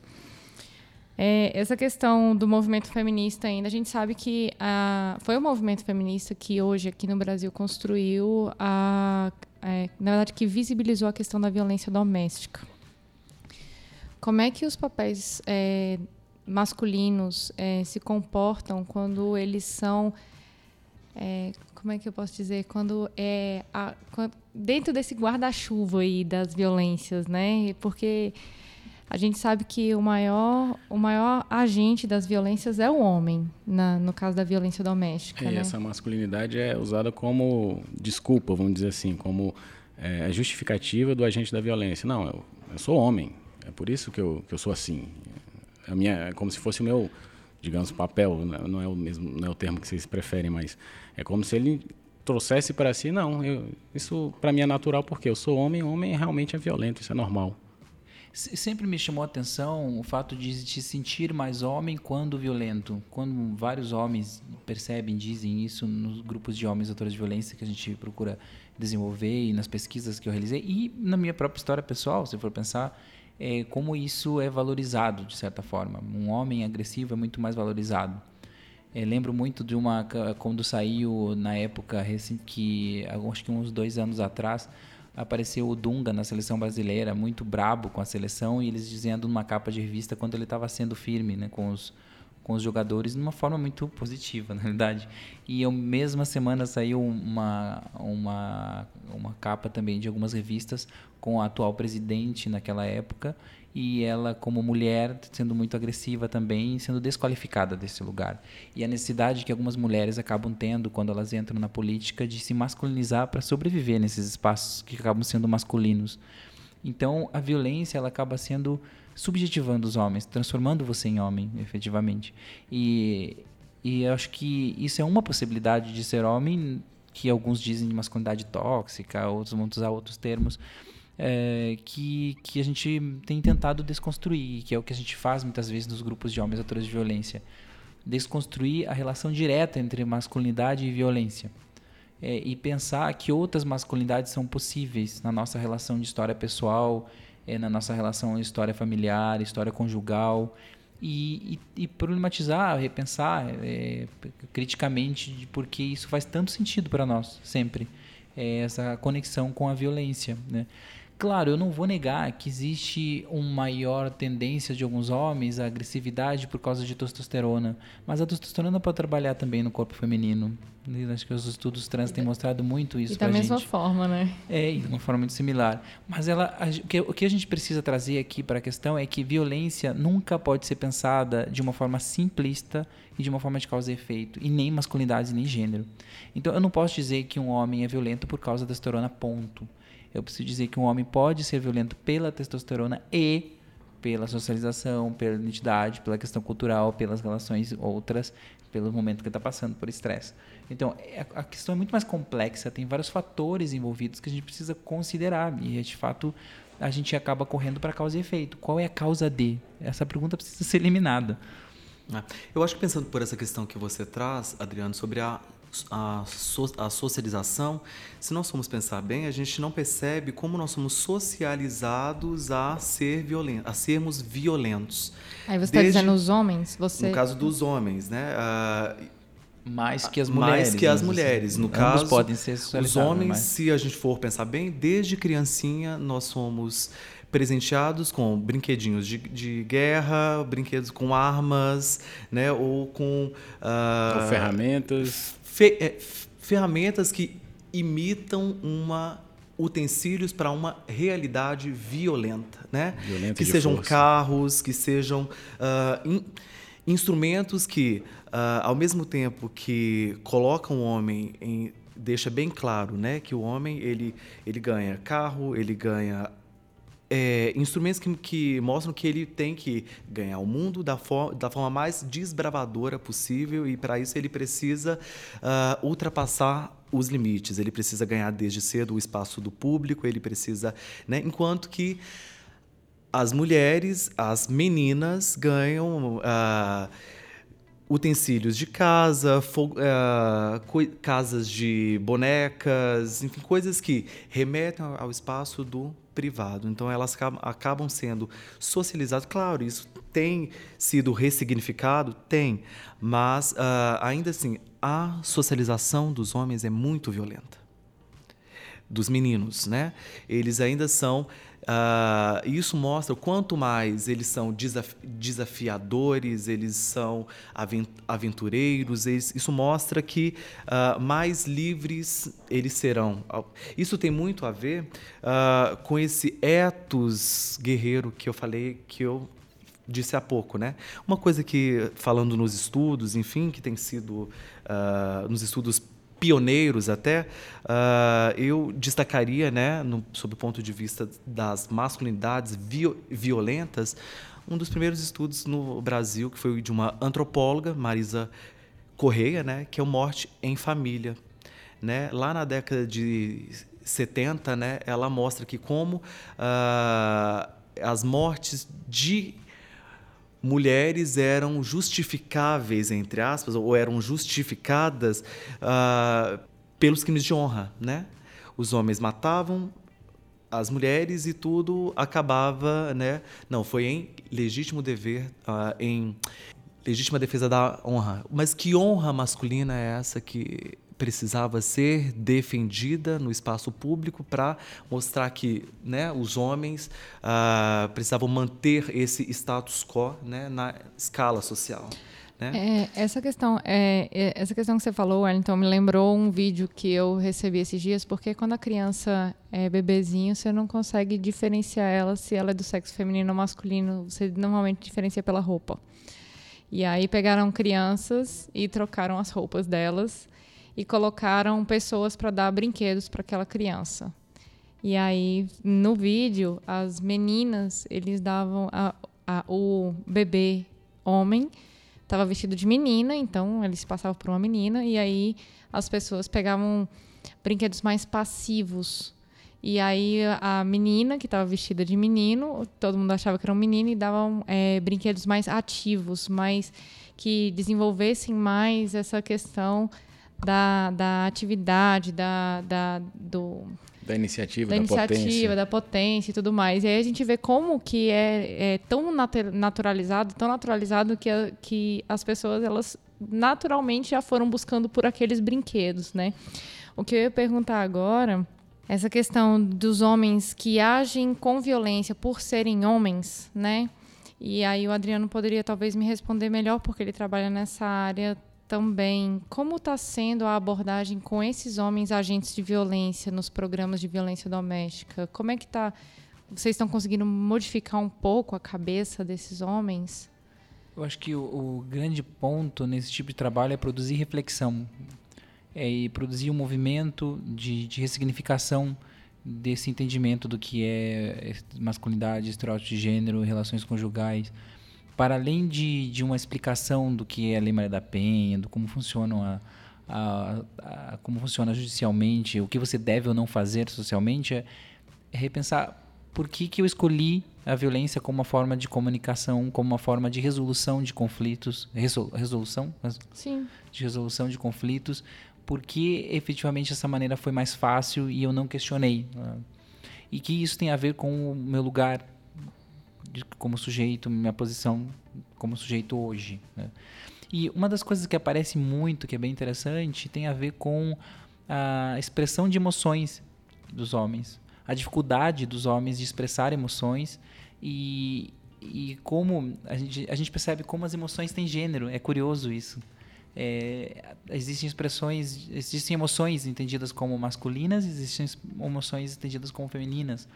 É, essa questão do movimento feminista ainda, a gente sabe que a, foi o movimento feminista que hoje aqui no Brasil construiu, a, é, na verdade, que visibilizou a questão da violência doméstica. Como é que os papéis é, masculinos é, se comportam quando eles são é, como é que eu posso dizer quando é a, quando, dentro desse guarda-chuva aí das violências, né? Porque a gente sabe que o maior o maior agente das violências é o homem, na, no caso da violência doméstica. É, né? E essa masculinidade é usada como desculpa, vamos dizer assim, como é, justificativa do agente da violência. Não, eu, eu sou homem, por isso que eu, que eu sou assim. A minha, é como se fosse o meu, digamos, papel, né? não é o mesmo, não é o termo que vocês preferem, mas é como se ele trouxesse para si, não, eu, isso para mim é natural porque eu sou homem, homem realmente é violento, isso é normal. Sempre me chamou a atenção o fato de se sentir mais homem quando violento. Quando vários homens percebem, dizem isso nos grupos de homens autores de violência que a gente procura desenvolver e nas pesquisas que eu realizei e na minha própria história pessoal, se for pensar, é, como isso é valorizado, de certa forma. Um homem agressivo é muito mais valorizado. É, lembro muito de uma quando saiu na época que acho que uns dois anos atrás apareceu o Dunga na seleção brasileira muito brabo com a seleção e eles dizendo numa capa de revista quando ele estava sendo firme né, com os com os jogadores de uma forma muito positiva, na realidade. E a mesma semana saiu uma, uma, uma capa também de algumas revistas com a atual presidente naquela época e ela como mulher sendo muito agressiva também, sendo desqualificada desse lugar. E a necessidade que algumas mulheres acabam tendo quando elas entram na política de se masculinizar para sobreviver nesses espaços que acabam sendo masculinos. Então, a violência ela acaba sendo subjetivando os homens, transformando você em homem, efetivamente. E, e eu acho que isso é uma possibilidade de ser homem, que alguns dizem de masculinidade tóxica, outros vão usar outros termos, é, que, que a gente tem tentado desconstruir, que é o que a gente faz muitas vezes nos grupos de homens autores de violência. Desconstruir a relação direta entre masculinidade e violência. É, e pensar que outras masculinidades são possíveis na nossa relação de história pessoal, é, na nossa relação história familiar, história conjugal, e, e, e problematizar, repensar é, criticamente, porque isso faz tanto sentido para nós, sempre, é, essa conexão com a violência. Né? Claro, eu não vou negar que existe uma maior tendência de alguns homens à agressividade por causa de testosterona, mas a testosterona pode trabalhar também no corpo feminino. Acho que os estudos trans têm mostrado muito isso. E da mesma gente. forma, né? É, de uma forma muito similar. Mas ela, a, o, que, o que a gente precisa trazer aqui para a questão é que violência nunca pode ser pensada de uma forma simplista e de uma forma de causa e efeito, e nem masculinidade nem gênero. Então eu não posso dizer que um homem é violento por causa da testosterona, ponto. Eu preciso dizer que um homem pode ser violento pela testosterona e pela socialização, pela identidade, pela questão cultural, pelas relações outras, pelo momento que está passando por estresse. Então, é, a questão é muito mais complexa, tem vários fatores envolvidos que a gente precisa considerar e, de fato, a gente acaba correndo para causa e efeito. Qual é a causa de? Essa pergunta precisa ser eliminada. É. Eu acho que pensando por essa questão que você traz, Adriano, sobre a, a, a, socialização, se nós formos pensar bem, a gente não percebe como nós somos socializados a, ser violent, a sermos violentos. Aí você está dizendo os homens? Você... No caso dos homens, né? Uh, mais que as mulheres. Mais que as mulheres. No caso, podem ser os homens, mas... se a gente for pensar bem, desde criancinha nós somos presenteados com brinquedinhos de, de guerra, brinquedos com armas, né, ou com uh, ferramentas, fe, é, ferramentas que imitam uma utensílios para uma realidade violenta, né? Violenta que sejam força. carros, que sejam uh, in, instrumentos que, uh, ao mesmo tempo que colocam o homem em deixa bem claro, né, que o homem ele ele ganha carro, ele ganha é, instrumentos que, que, mostram que ele tem que ganhar o mundo da, for da forma mais desbravadora possível e para isso ele precisa uh, ultrapassar os limites. Ele precisa ganhar desde cedo o espaço do público. Ele precisa, né? Enquanto que as mulheres, as meninas ganham uh, utensílios de casa, uh, casas de bonecas, enfim, coisas que remetem ao espaço do privado. Então elas acabam sendo socializadas. Claro, isso tem sido ressignificado? Tem. Mas uh, ainda assim, a socialização dos homens é muito violenta. Dos meninos, né? Eles ainda são Uh, isso mostra quanto mais eles são desaf desafiadores, eles são aventureiros, eles, isso mostra que uh, mais livres eles serão. Isso tem muito a ver uh, com esse etos guerreiro que eu falei, que eu disse há pouco, né? Uma coisa que, falando nos estudos, enfim, que tem sido nos estudos pioneiros até, uh, eu destacaria, né, no, sob o ponto de vista das masculinidades violentas, um dos primeiros estudos no Brasil, que foi de uma antropóloga, Marisa Correia, né, que é o Morte em Família. Né? Lá na década de 70, né, ela mostra que como uh, as mortes de mulheres eram justificáveis, entre aspas, ou eram justificadas uh, pelos crimes de honra, né? Os homens matavam as mulheres e tudo acabava, né? Não, foi em legítimo dever, uh, em legítima defesa da honra. Mas que honra masculina é essa que precisava ser defendida no espaço público para mostrar que né, os homens ah, precisavam manter esse status quo né, na escala social. Né? É, essa questão, é, é, essa questão que você falou, Wellington, me lembrou um vídeo que eu recebi esses dias, porque quando a criança é bebezinho, você não consegue diferenciar ela se ela é do sexo feminino ou masculino. Você normalmente diferencia pela roupa. E aí pegaram crianças e trocaram as roupas delas e colocaram pessoas para dar brinquedos para aquela criança. E aí, no vídeo, as meninas, eles davam a, a, o bebê homem estava vestido de menina, então ele se passava por uma menina e aí as pessoas pegavam brinquedos mais passivos. E aí a menina que estava vestida de menino, todo mundo achava que era um menino e davam é, brinquedos mais ativos, mais que desenvolvessem mais essa questão da, da atividade, da, da, do, da iniciativa, da, da iniciativa, potência. da potência e tudo mais. E aí a gente vê como que é, é tão naturalizado, tão naturalizado que, a, que as pessoas elas naturalmente já foram buscando por aqueles brinquedos, né? O que eu ia perguntar agora, essa questão dos homens que agem com violência por serem homens, né? E aí o Adriano poderia talvez me responder melhor porque ele trabalha nessa área também como está sendo a abordagem com esses homens agentes de violência nos programas de violência doméstica? Como é que está? Vocês estão conseguindo modificar um pouco a cabeça desses homens? Eu acho que o, o grande ponto nesse tipo de trabalho é produzir reflexão é, e produzir um movimento de, de ressignificação desse entendimento do que é masculinidade, estereótipo de gênero, relações conjugais, para além de, de uma explicação do que é a Lei Maria da Penha, do como funcionam a, a, a, como funciona judicialmente, o que você deve ou não fazer socialmente, é, é repensar por que, que eu escolhi a violência como uma forma de comunicação, como uma forma de resolução de conflitos, resol, resolução, Sim. de resolução de conflitos, porque efetivamente essa maneira foi mais fácil e eu não questionei. Né? E que isso tem a ver com o meu lugar como sujeito, minha posição como sujeito hoje. Né? E uma das coisas que aparece muito, que é bem interessante, tem a ver com a expressão de emoções dos homens, a dificuldade dos homens de expressar emoções e, e como a gente, a gente percebe como as emoções têm gênero. É curioso isso. É, existem expressões, existem emoções entendidas como masculinas, existem emoções entendidas como femininas.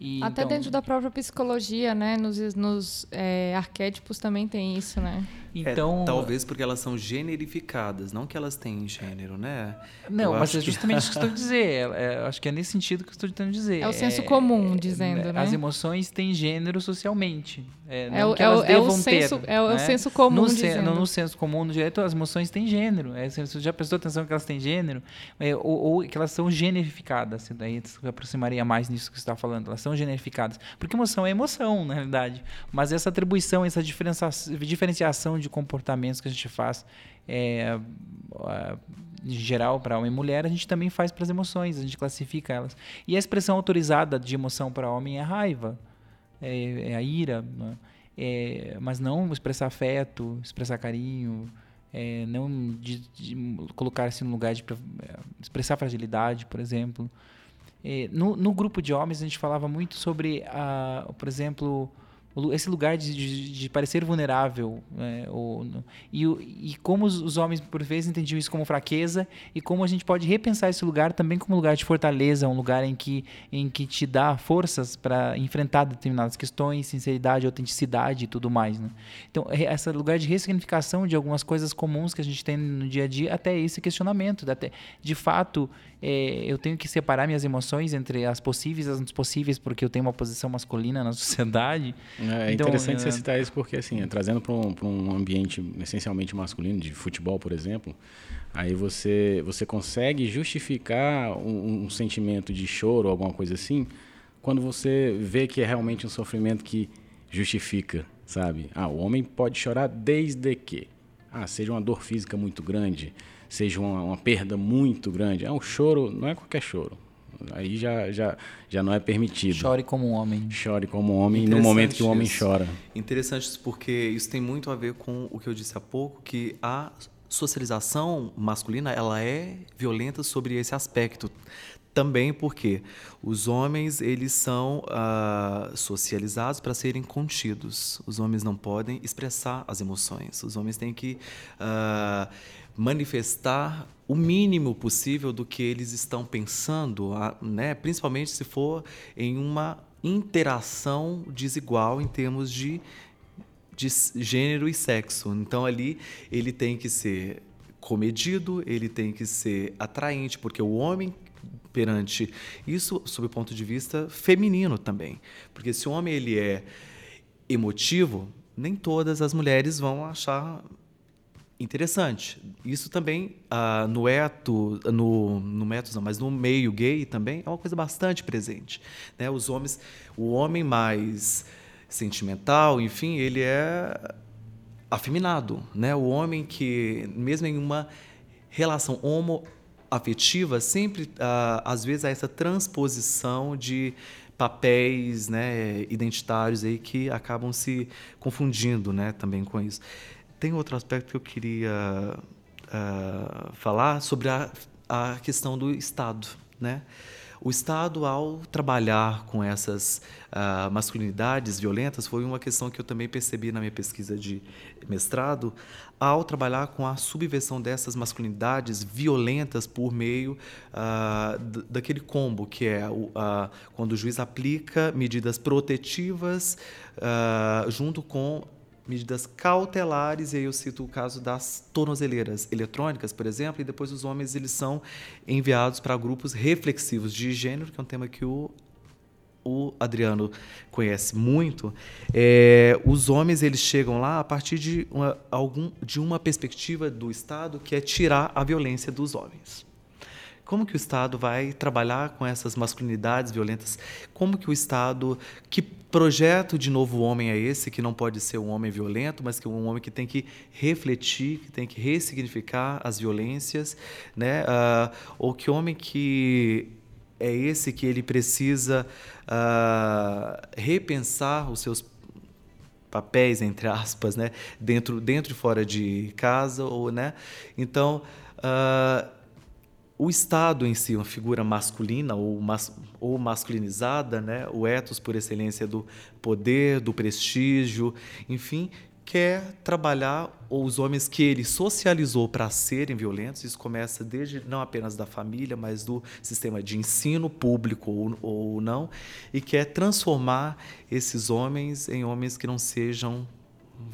E, Até então, dentro da própria psicologia, né? Nos, nos é, arquétipos também tem isso, né? Então, é, talvez porque elas são generificadas, não que elas têm gênero, né? Não, eu mas é justamente isso que eu estou dizendo. É, acho que é nesse sentido que eu estou tentando dizer. É o senso comum dizendo, é, né? As emoções têm gênero socialmente. É, é, o, é, o, é o senso, ter, é o né? senso comum no, dizendo. No, no senso comum, no direito, as emoções têm gênero. É, você já prestou atenção que elas têm gênero? É, ou, ou, que elas são generificadas. Daí eu aproximaria mais nisso que você está falando. Elas são generificadas. Porque emoção é emoção, na realidade. Mas essa atribuição, essa diferenciação de comportamentos que a gente faz é, em geral para homem e mulher, a gente também faz para as emoções, a gente classifica elas. E a expressão autorizada de emoção para homem é raiva é, é a ira, né? é, mas não expressar afeto, expressar carinho, é, não de, de colocar-se no lugar de é, expressar fragilidade, por exemplo. É, no, no, grupo de homens a gente falava muito sobre, a, por exemplo, esse lugar de, de, de parecer vulnerável né? ou, e, e como os, os, homens por vezes entendiam isso como fraqueza e como a gente pode repensar esse lugar também como lugar de fortaleza um lugar em que em que te dá forças para enfrentar determinadas questões sinceridade autenticidade e tudo mais né? então esse lugar de ressignificação de algumas coisas comuns que a gente tem no dia a dia até esse questionamento até de fato é, eu tenho que separar minhas emoções entre as possíveis e as impossíveis porque eu tenho uma posição masculina na sociedade é, então, interessante é... você citar isso porque, assim, trazendo para um, um ambiente essencialmente masculino, de futebol, por exemplo, aí você, você consegue justificar um, um sentimento de choro ou alguma coisa assim quando você vê que é realmente um sofrimento que justifica, sabe? Ah, o homem pode chorar desde que ah, seja uma dor física muito grande, seja uma, uma perda muito grande. Ah, um choro não é qualquer choro. Aí já, já, já não é permitido. Chore como um homem. Chore como um homem no momento que o homem isso. chora. Interessante isso porque isso tem muito a ver com o que eu disse há pouco, que a socialização masculina ela é violenta sobre esse aspecto também porque os homens eles são uh, socializados para serem contidos os homens não podem expressar as emoções os homens têm que uh, manifestar o mínimo possível do que eles estão pensando, né? principalmente se for em uma interação desigual em termos de, de gênero e sexo. Então ali ele tem que ser comedido, ele tem que ser atraente, porque o homem perante isso sob o ponto de vista feminino também, porque se o homem ele é emotivo, nem todas as mulheres vão achar interessante. Isso também ah, no eto, no, no método, não, mas no meio gay também é uma coisa bastante presente. Né? Os homens, o homem mais sentimental, enfim, ele é afeminado, né? O homem que mesmo em uma relação homoafetiva sempre ah, às vezes há essa transposição de papéis, né, identitários aí que acabam se confundindo, né, também com isso. Tem outro aspecto que eu queria uh, falar sobre a, a questão do Estado, né? O Estado, ao trabalhar com essas uh, masculinidades violentas, foi uma questão que eu também percebi na minha pesquisa de mestrado, ao trabalhar com a subversão dessas masculinidades violentas por meio uh, daquele combo, que é uh, quando o juiz aplica medidas protetivas junto com medidas cautelares, e aí eu cito o caso das tornozeleiras eletrônicas, por exemplo, e depois os homens eles são enviados para grupos reflexivos de gênero, que é um tema que o o Adriano conhece muito, é, os homens eles chegam lá a partir de uma, algum, de uma perspectiva do Estado que é tirar a violência dos homens. Como que o Estado vai trabalhar com essas masculinidades violentas? Como que o Estado, que projeto de novo homem é esse que não pode ser um homem violento, mas que é um homem que tem que refletir, que tem que ressignificar as violências, né? Uh, ou que homem que é esse que ele precisa uh, repensar os seus papéis entre aspas, né, dentro dentro e fora de casa ou, né? Então uh, o Estado em si, uma figura masculina ou, mas, ou masculinizada, né? o ethos por excelência do poder, do prestígio, enfim, quer trabalhar os homens que ele socializou para serem violentos. Isso começa desde não apenas da família, mas do sistema de ensino público ou, ou não, e quer transformar esses homens em homens que não sejam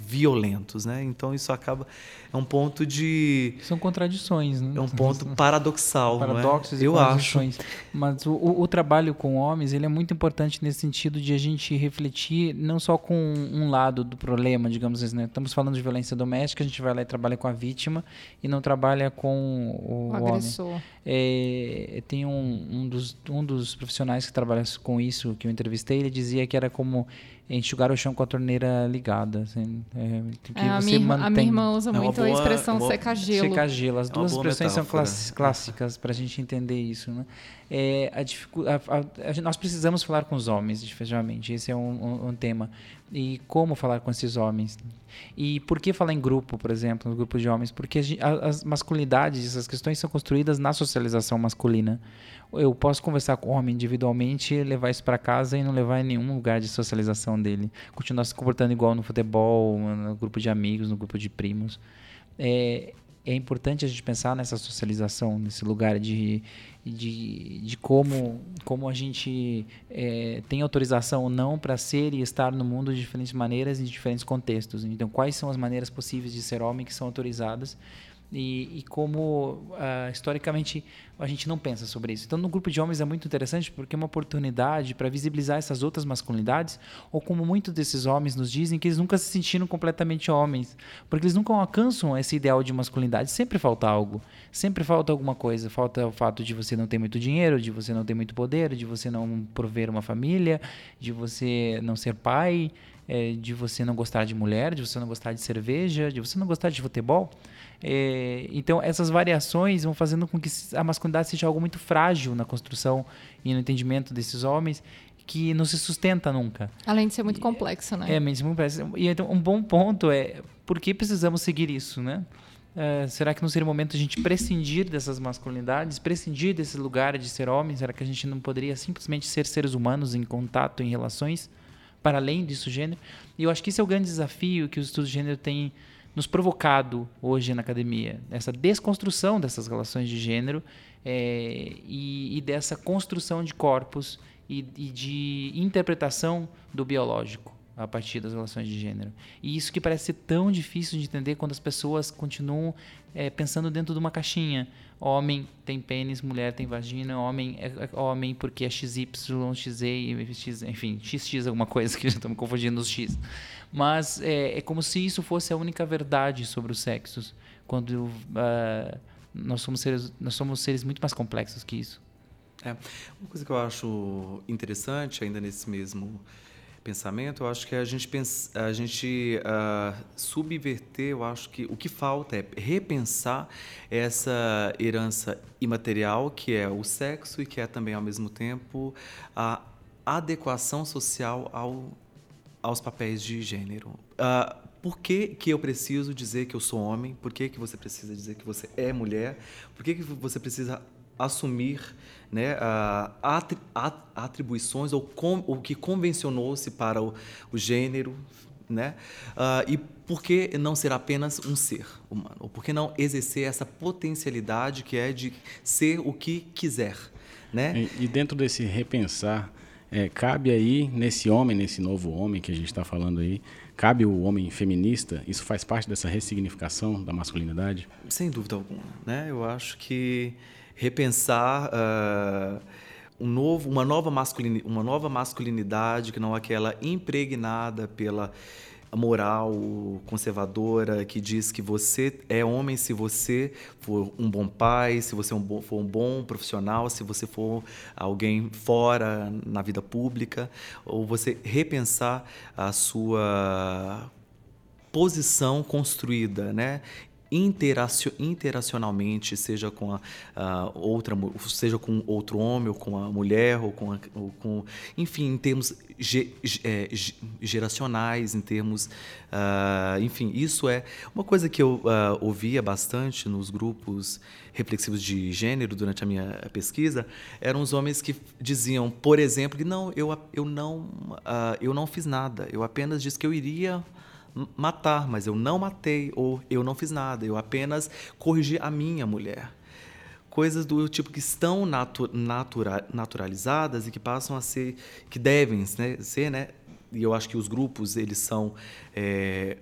violentos, né? Então isso acaba é um ponto de são contradições, né? É um ponto paradoxal, paradoxos é? Eu acho. Mas o, o, o, trabalho com homens ele é muito importante nesse sentido de a gente refletir não só com um lado do problema, digamos assim, né? Estamos falando de violência doméstica, a gente vai lá e trabalha com a vítima e não trabalha com o, o agressor. Homem. É, tem um, um, dos, um dos profissionais que trabalha com isso que eu entrevistei, ele dizia que era como enxugar o chão com a torneira ligada. Assim, é, é, a, minha, mantém... a, minha, irmã usa é muito boa, a expressão seca-gelo. Seca-gelo. As é duas expressões metáfora. são clássicas para a gente entender isso. Né? É, a, nós precisamos falar com os homens, efetivamente. Esse é um, um, um, tema. E como falar com esses homens? E por que falar em grupo, por exemplo, no grupo de homens? Porque as masculinidades, essas questões são construídas na socialização masculina eu posso conversar com o homem individualmente, levar isso para casa e não levar em nenhum lugar de socialização dele. Continuar se comportando igual no futebol, no grupo de amigos, no grupo de primos. É, é importante a gente pensar nessa socialização, nesse lugar de, de, de como, como a gente é, tem autorização ou não para ser e estar no mundo de diferentes maneiras e em diferentes contextos. Então, quais são as maneiras possíveis de ser homem que são autorizadas e, e como uh, historicamente a gente não pensa sobre isso. Então, no grupo de homens é muito interessante porque é uma oportunidade para visibilizar essas outras masculinidades, ou como muitos desses homens nos dizem, que eles nunca se sentiram completamente homens, porque eles nunca alcançam esse ideal de masculinidade. Sempre falta algo, sempre falta alguma coisa. Falta o fato de você não ter muito dinheiro, de você não ter muito poder, de você não prover uma família, de você não ser pai, é, de você não gostar de mulher, de você não gostar de cerveja, de você não gostar de futebol. É, então, essas variações vão fazendo com que a masculinidade seja algo muito frágil na construção e no entendimento desses homens que não se sustenta nunca. Além de ser muito complexo, né? É, muito complexo. E então, um bom ponto é por que precisamos seguir isso, né? É, será que não seria o momento de a gente prescindir dessas masculinidades, prescindir desse lugar de ser homem? Será que a gente não poderia simplesmente ser seres humanos em contato, em relações, para além disso, gênero? E eu acho que esse é o grande desafio que os estudos de gênero têm nos provocado hoje na academia, essa desconstrução dessas relações de gênero é, e, e, dessa construção de corpos e, e, de interpretação do biológico a partir das relações de gênero. E isso que parece ser tão difícil de entender quando as pessoas continuam é, pensando dentro de uma caixinha. Homem tem pênis, mulher tem vagina, homem é, é homem porque é XY, XZ, enfim, XX alguma coisa que já estamos confundindo os X. Mas é, é, como se isso fosse a única verdade sobre os sexos, quando uh, nós somos seres nós somos seres muito mais complexos que isso. É. Uma coisa que eu acho interessante ainda nesse mesmo pensamento, eu acho que a gente pensa, a gente uh, subverter, eu acho que o que falta é repensar essa herança imaterial que é o sexo e que é também ao mesmo tempo a adequação social ao, aos papéis de gênero. Uh, por que, que eu preciso dizer que eu sou homem? Por que, que você precisa dizer que você é mulher? Por que, que você precisa assumir né, atribuições ou o que convencionou-se para o, o, gênero, né? Uh, e por que não ser apenas um ser humano? Ou por que não exercer essa potencialidade que é de ser o que quiser, né? E, e dentro desse repensar, é, cabe aí nesse homem, nesse novo homem que a gente está falando aí, cabe o homem feminista? Isso faz parte dessa ressignificação da masculinidade? Sem dúvida alguma. Né? Eu acho que repensar uh, um novo, uma, nova masculinidade, uma nova masculinidade que não é aquela impregnada pela moral conservadora que diz que você é homem se você for um bom pai, se você é for um bom profissional, se você for alguém fora na vida pública, ou você repensar a sua posição construída, né? Interacionalmente, seja com a, a, outra, seja com outro homem, ou com a mulher, ou com, a, ou com enfim, em termos ge, é, geracionais, em termos, uh, enfim, isso é uma coisa que eu uh, ouvia bastante nos grupos reflexivos de gênero durante a minha pesquisa, eram os homens que diziam, por exemplo, que não, eu, eu não, uh, eu não fiz nada, eu apenas disse que eu iria matar, mas eu não matei ou eu não fiz nada, eu apenas corrigi a minha mulher. Coisas do tipo que estão natu natura naturalizadas e que passam a ser, que devem né, ser, né? E eu acho que os grupos eles são é,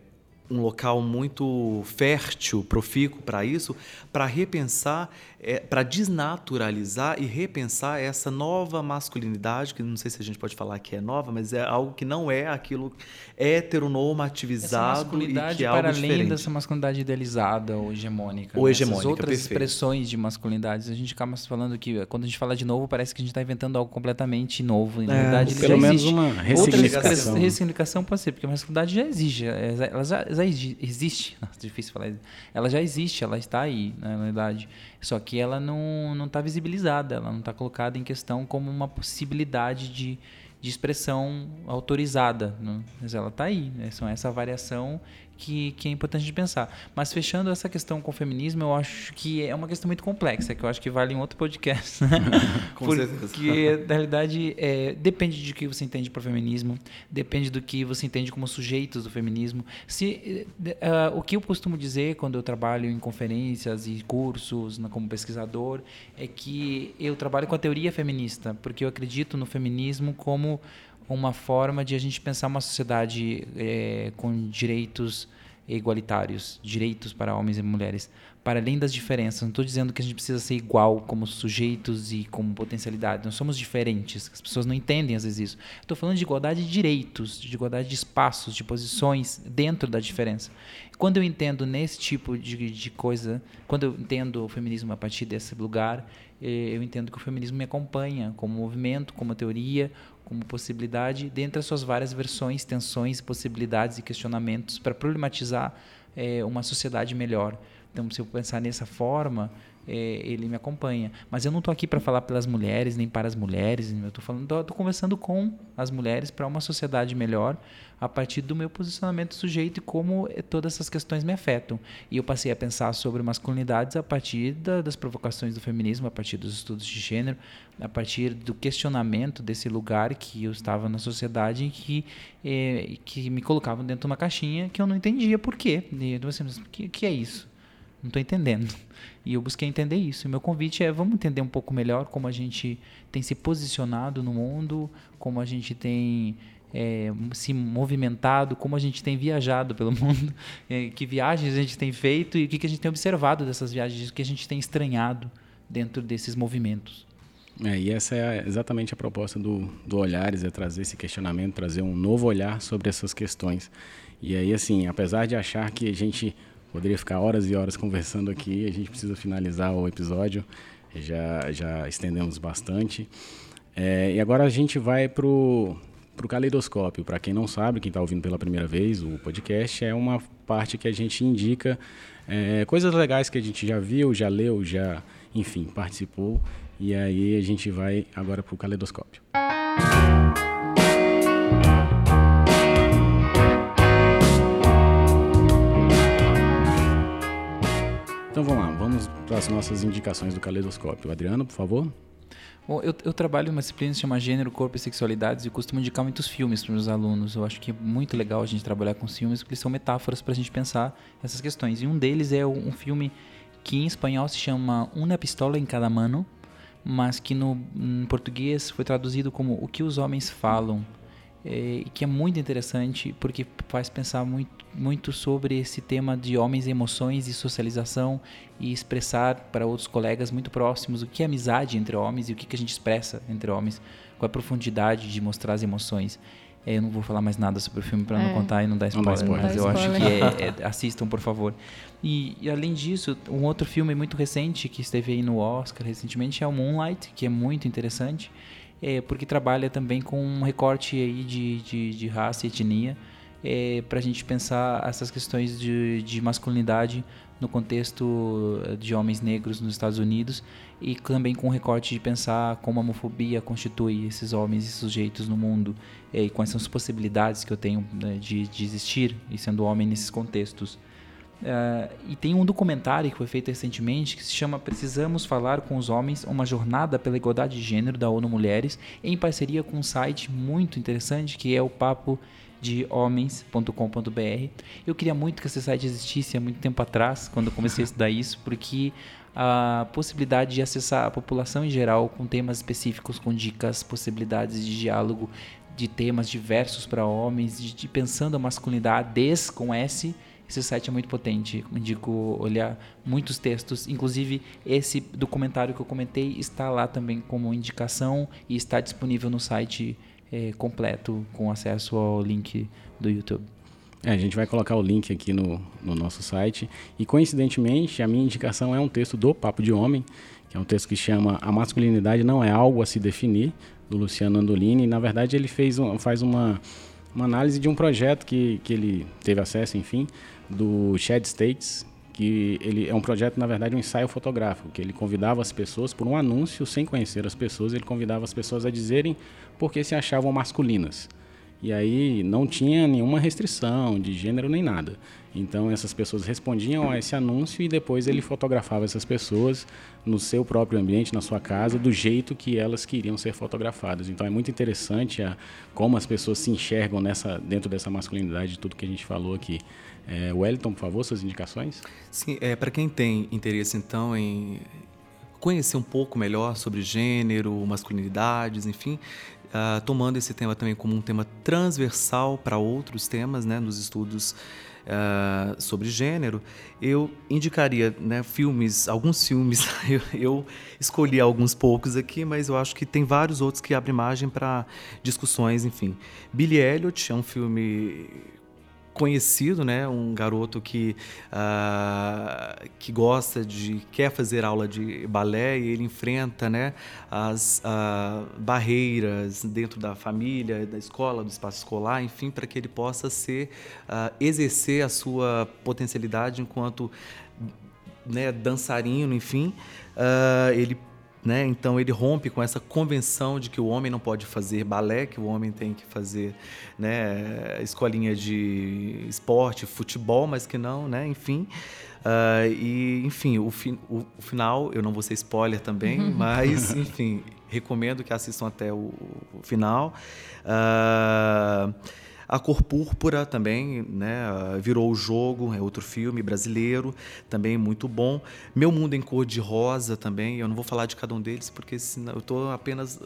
um local muito fértil, profícuo para isso, para repensar, é, para desnaturalizar e repensar essa nova masculinidade, que não sei se a gente pode falar que é nova, mas é algo que não é aquilo heteronormativizado e que é algo para diferente. além dessa masculinidade idealizada ou hegemônica. Ou né? hegemônica, Essas outras perfeito. expressões de masculinidades, a gente acaba falando que quando a gente fala de novo, parece que a gente está inventando algo completamente novo. E, na É, verdade, pelo já menos existe. uma Outra ressignificação. express- ressignificação pode ser, porque a masculinidade já existe. Ela já, já exi- existe. Nossa, difícil falar isso. Ela já existe, ela está aí, né, na verdade. Só que ela não está visibilizada, ela não está colocada em questão como uma possibilidade de, de expressão autorizada. né? Mas ela está aí. Né? São essa variação que, que é importante de pensar. Mas fechando essa questão com o feminismo, eu acho que é uma questão muito complexa, que eu acho que vale em outro podcast. né? Com Porque, certeza. na realidade, é, depende de que você entende por feminismo, depende do que você entende como sujeitos do feminismo. Se, ah, o que eu costumo dizer quando eu trabalho em conferências e cursos na- como pesquisador é que eu trabalho com a teoria feminista, porque eu acredito no feminismo como uma forma de a gente pensar uma sociedade eh, com direitos igualitários, direitos para homens e mulheres, para além das diferenças. Não estou dizendo que a gente precisa ser igual como sujeitos e como potencialidade. Nós somos diferentes. As pessoas não entendem às vezes isso. Estou falando de igualdade de direitos, de igualdade de espaços, de posições dentro da diferença. Quando eu entendo nesse tipo de, de coisa, quando eu entendo o feminismo a partir desse lugar, eh, eu entendo que o feminismo me acompanha como movimento, como teoria, como possibilidade, dentre as suas várias versões, tensões, possibilidades e questionamentos para problematizar eh, uma sociedade melhor. Então, se eu pensar nessa forma, ele me acompanha. Mas eu não estou aqui para falar pelas mulheres, nem para as mulheres. Eu estou falando, estou conversando com as mulheres para uma sociedade melhor a partir do meu posicionamento sujeito e como eh, todas essas questões me afetam. E eu passei a pensar sobre masculinidades a partir da, das provocações do feminismo, a partir dos estudos de gênero, a partir do questionamento desse lugar que eu estava na sociedade em que, eh, que me colocavam dentro de uma caixinha que eu não entendia por quê. E eu assim, mas que, que é isso? Não estou entendendo. E eu busquei entender isso. E meu convite é vamos entender um pouco melhor como a gente tem se posicionado no mundo, como a gente tem é, se movimentado, como a gente tem viajado pelo mundo, é, que viagens a gente tem feito e o que, que a gente tem observado dessas viagens, o que a gente tem estranhado dentro desses movimentos. É, e essa é exatamente a proposta do, do Olhares, é trazer esse questionamento, trazer um novo olhar sobre essas questões. E aí, assim, apesar de achar que a gente poderia ficar horas e horas conversando aqui, a gente precisa finalizar o episódio, já, já estendemos bastante. É, e agora a gente vai para o caleidoscópio. Para quem não sabe, quem está ouvindo pela primeira vez, o podcast é uma parte que a gente indica é, coisas legais que a gente já viu, já leu, já, enfim, participou. E aí a gente vai agora para o caleidoscópio. Então vamos lá, vamos para as nossas indicações do caleidoscópio. Adriano, por favor. Bom, eu, eu trabalho numa disciplina que se chama Gênero, Corpo e Sexualidades e costumo indicar muitos filmes para os meus alunos. Eu acho que é muito legal a gente trabalhar com filmes porque eles são metáforas para a gente pensar essas questões. E um deles é um filme que em espanhol se chama Una Pistola em Cada Mano, mas que no em português foi traduzido como O que os Homens Falam. É, que é muito interessante porque faz pensar muito, muito sobre esse tema de homens, emoções e socialização e expressar para outros colegas muito próximos o que é amizade entre homens e o que, que a gente expressa entre homens, qual é a profundidade de mostrar as emoções. É, eu não vou falar mais nada sobre o filme para é. não contar e não dar spoiler, não mas eu acho que é, é, assistam, por favor. E, e, além disso, um outro filme muito recente que esteve aí no Oscar recentemente é o Moonlight, que é muito interessante é, porque trabalha também com um recorte aí de, de, de raça e etnia, é, para a gente pensar essas questões de, de masculinidade no contexto de homens negros nos Estados Unidos e também com o recorte de pensar como a homofobia constitui esses homens e sujeitos no mundo é, e quais são as possibilidades que eu tenho né, de, de existir e sendo homem nesses contextos. Uh, e tem um documentário que foi feito recentemente que se chama Precisamos Falar com os Homens, uma jornada pela igualdade de gênero da ONU Mulheres, em parceria com um site muito interessante que é o papo de homens.com.br. Eu queria muito que esse site existisse há muito tempo atrás, quando eu comecei a estudar isso, porque a possibilidade de acessar a população em geral com temas específicos, com dicas, possibilidades de diálogo de temas diversos para homens, de, de pensando a masculinidade com S esse site é muito potente. Indico olhar muitos textos. Inclusive, esse documentário que eu comentei está lá também como indicação e está disponível no site é, completo, com acesso ao link do YouTube. É, a gente vai colocar o link aqui no, no nosso site. E coincidentemente, a minha indicação é um texto do Papo de Homem, que é um texto que chama A Masculinidade Não é Algo a Se Definir, do Luciano Andolini. E, na verdade, ele fez um, faz uma, uma análise de um projeto que, que ele teve acesso, enfim, do Shed States, que ele é um projeto, na verdade, um ensaio fotográfico, que ele convidava as pessoas, por um anúncio, sem conhecer as pessoas, ele convidava as pessoas a dizerem por que se achavam masculinas. E aí não tinha nenhuma restrição de gênero nem nada. Então essas pessoas respondiam a esse anúncio e depois ele fotografava essas pessoas no seu próprio ambiente, na sua casa, do jeito que elas queriam ser fotografadas. Então é muito interessante a, como as pessoas se enxergam nessa, dentro dessa masculinidade de tudo que a gente falou aqui. É, Wellington, por favor, suas indicações? Sim, é, para quem tem interesse então em conhecer um pouco melhor sobre gênero, masculinidades, enfim, uh, tomando esse tema também como um tema transversal para outros temas, né, nos estudos uh, sobre gênero, eu indicaria né, filmes, alguns filmes, eu, eu, escolhi alguns poucos aqui, mas eu acho que tem vários outros que abrem margem para discussões, enfim. Billy Elliot é um filme conhecido, né? Um garoto que, uh, que gosta de quer fazer aula de balé e ele enfrenta, né? As uh, barreiras dentro da família, da escola, do espaço escolar, enfim, para que ele possa ser uh, exercer a sua potencialidade enquanto né, dançarino, enfim, ele né? Então ele rompe com essa convenção de que o homem não pode fazer balé, que o homem tem que fazer né, escolinha de esporte, futebol, mas que não, né? enfim. Uh, e, enfim, o, fi o, o, final, eu não vou ser spoiler também, mas, enfim, recomendo que assistam até o, o final. Uh, a Cor Púrpura também, né, virou o jogo, é outro filme brasileiro, também muito bom. Meu Mundo em Cor de Rosa também, eu não vou falar de cada um deles porque senão eu estou apenas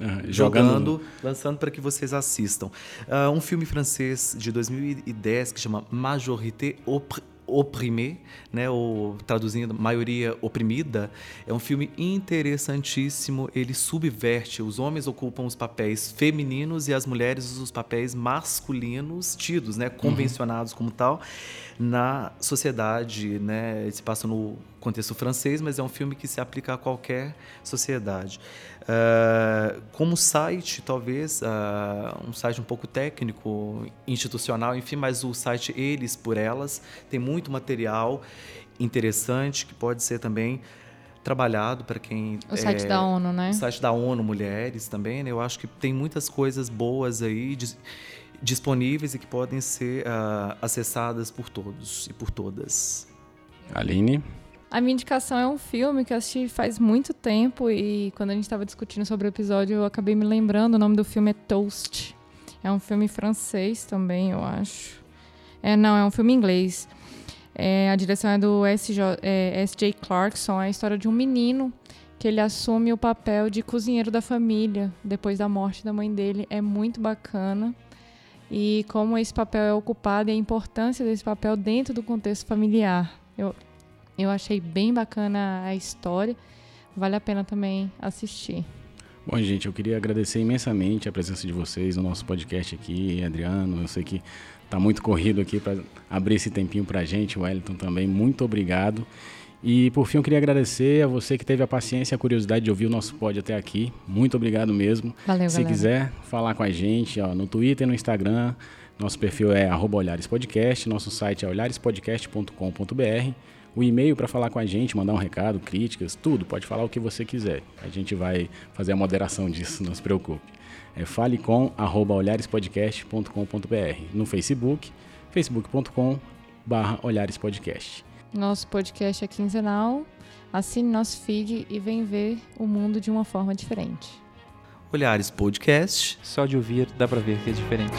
ah, jogando, jogando, lançando para que vocês assistam. Uh, um filme francês de 2010 que chama Majorité Opprimé, né, ou traduzindo maioria oprimida, é um filme interessantíssimo. Ele subverte. Os homens ocupam os papéis femininos e as mulheres os papéis masculinos, tidos, né, convencionados uhum. como tal, na sociedade. Né, se passa no contexto francês, mas é um filme que se aplica a qualquer sociedade. Uh, como site, talvez, uh, um site um pouco técnico, institucional, enfim, mas o site Eles por Elas tem muito material interessante que pode ser também trabalhado para quem o site é, da ONU, né? O site da ONU Mulheres também, né? Eu acho que tem muitas coisas boas aí disponíveis e que podem ser uh, acessadas por todos e por todas. Aline? A minha indicação é um filme que eu assisti faz muito tempo e quando a gente estava discutindo sobre o episódio eu acabei me lembrando. O nome do filme é Toast. É um filme francês também, eu acho. É, não, é um filme inglês. É, a direção é do S.J. É, Clarkson. É a história de um menino que ele assume o papel de cozinheiro da família depois da morte da mãe dele. É muito bacana. e como esse papel é ocupado e a importância desse papel dentro do contexto familiar. Eu, eu achei bem bacana a história, vale a pena também assistir. Bom, gente, eu queria agradecer imensamente a presença de vocês no nosso podcast aqui, Adriano. Eu sei que está muito corrido aqui para abrir esse tempinho para a gente, o Wellington também. Muito obrigado. E por fim, eu queria agradecer a você que teve a paciência e a curiosidade de ouvir o nosso pod até aqui. Muito obrigado mesmo. Valeu, Se galera. quiser falar com a gente, ó, no Twitter, no Instagram, nosso perfil é olharespodcast, nosso site é olharespodcast.com.br. O e-mail para falar com a gente, mandar um recado, críticas, tudo, pode falar o que você quiser. A gente vai fazer a moderação disso, não se preocupe. É falecom@olharespodcast.com.br. No Facebook, facebook.com/barra olharespodcast. Nosso podcast é quinzenal. Assine nosso feed e vem ver o mundo de uma forma diferente. Olhares Podcast. Só de ouvir dá para ver que é diferente.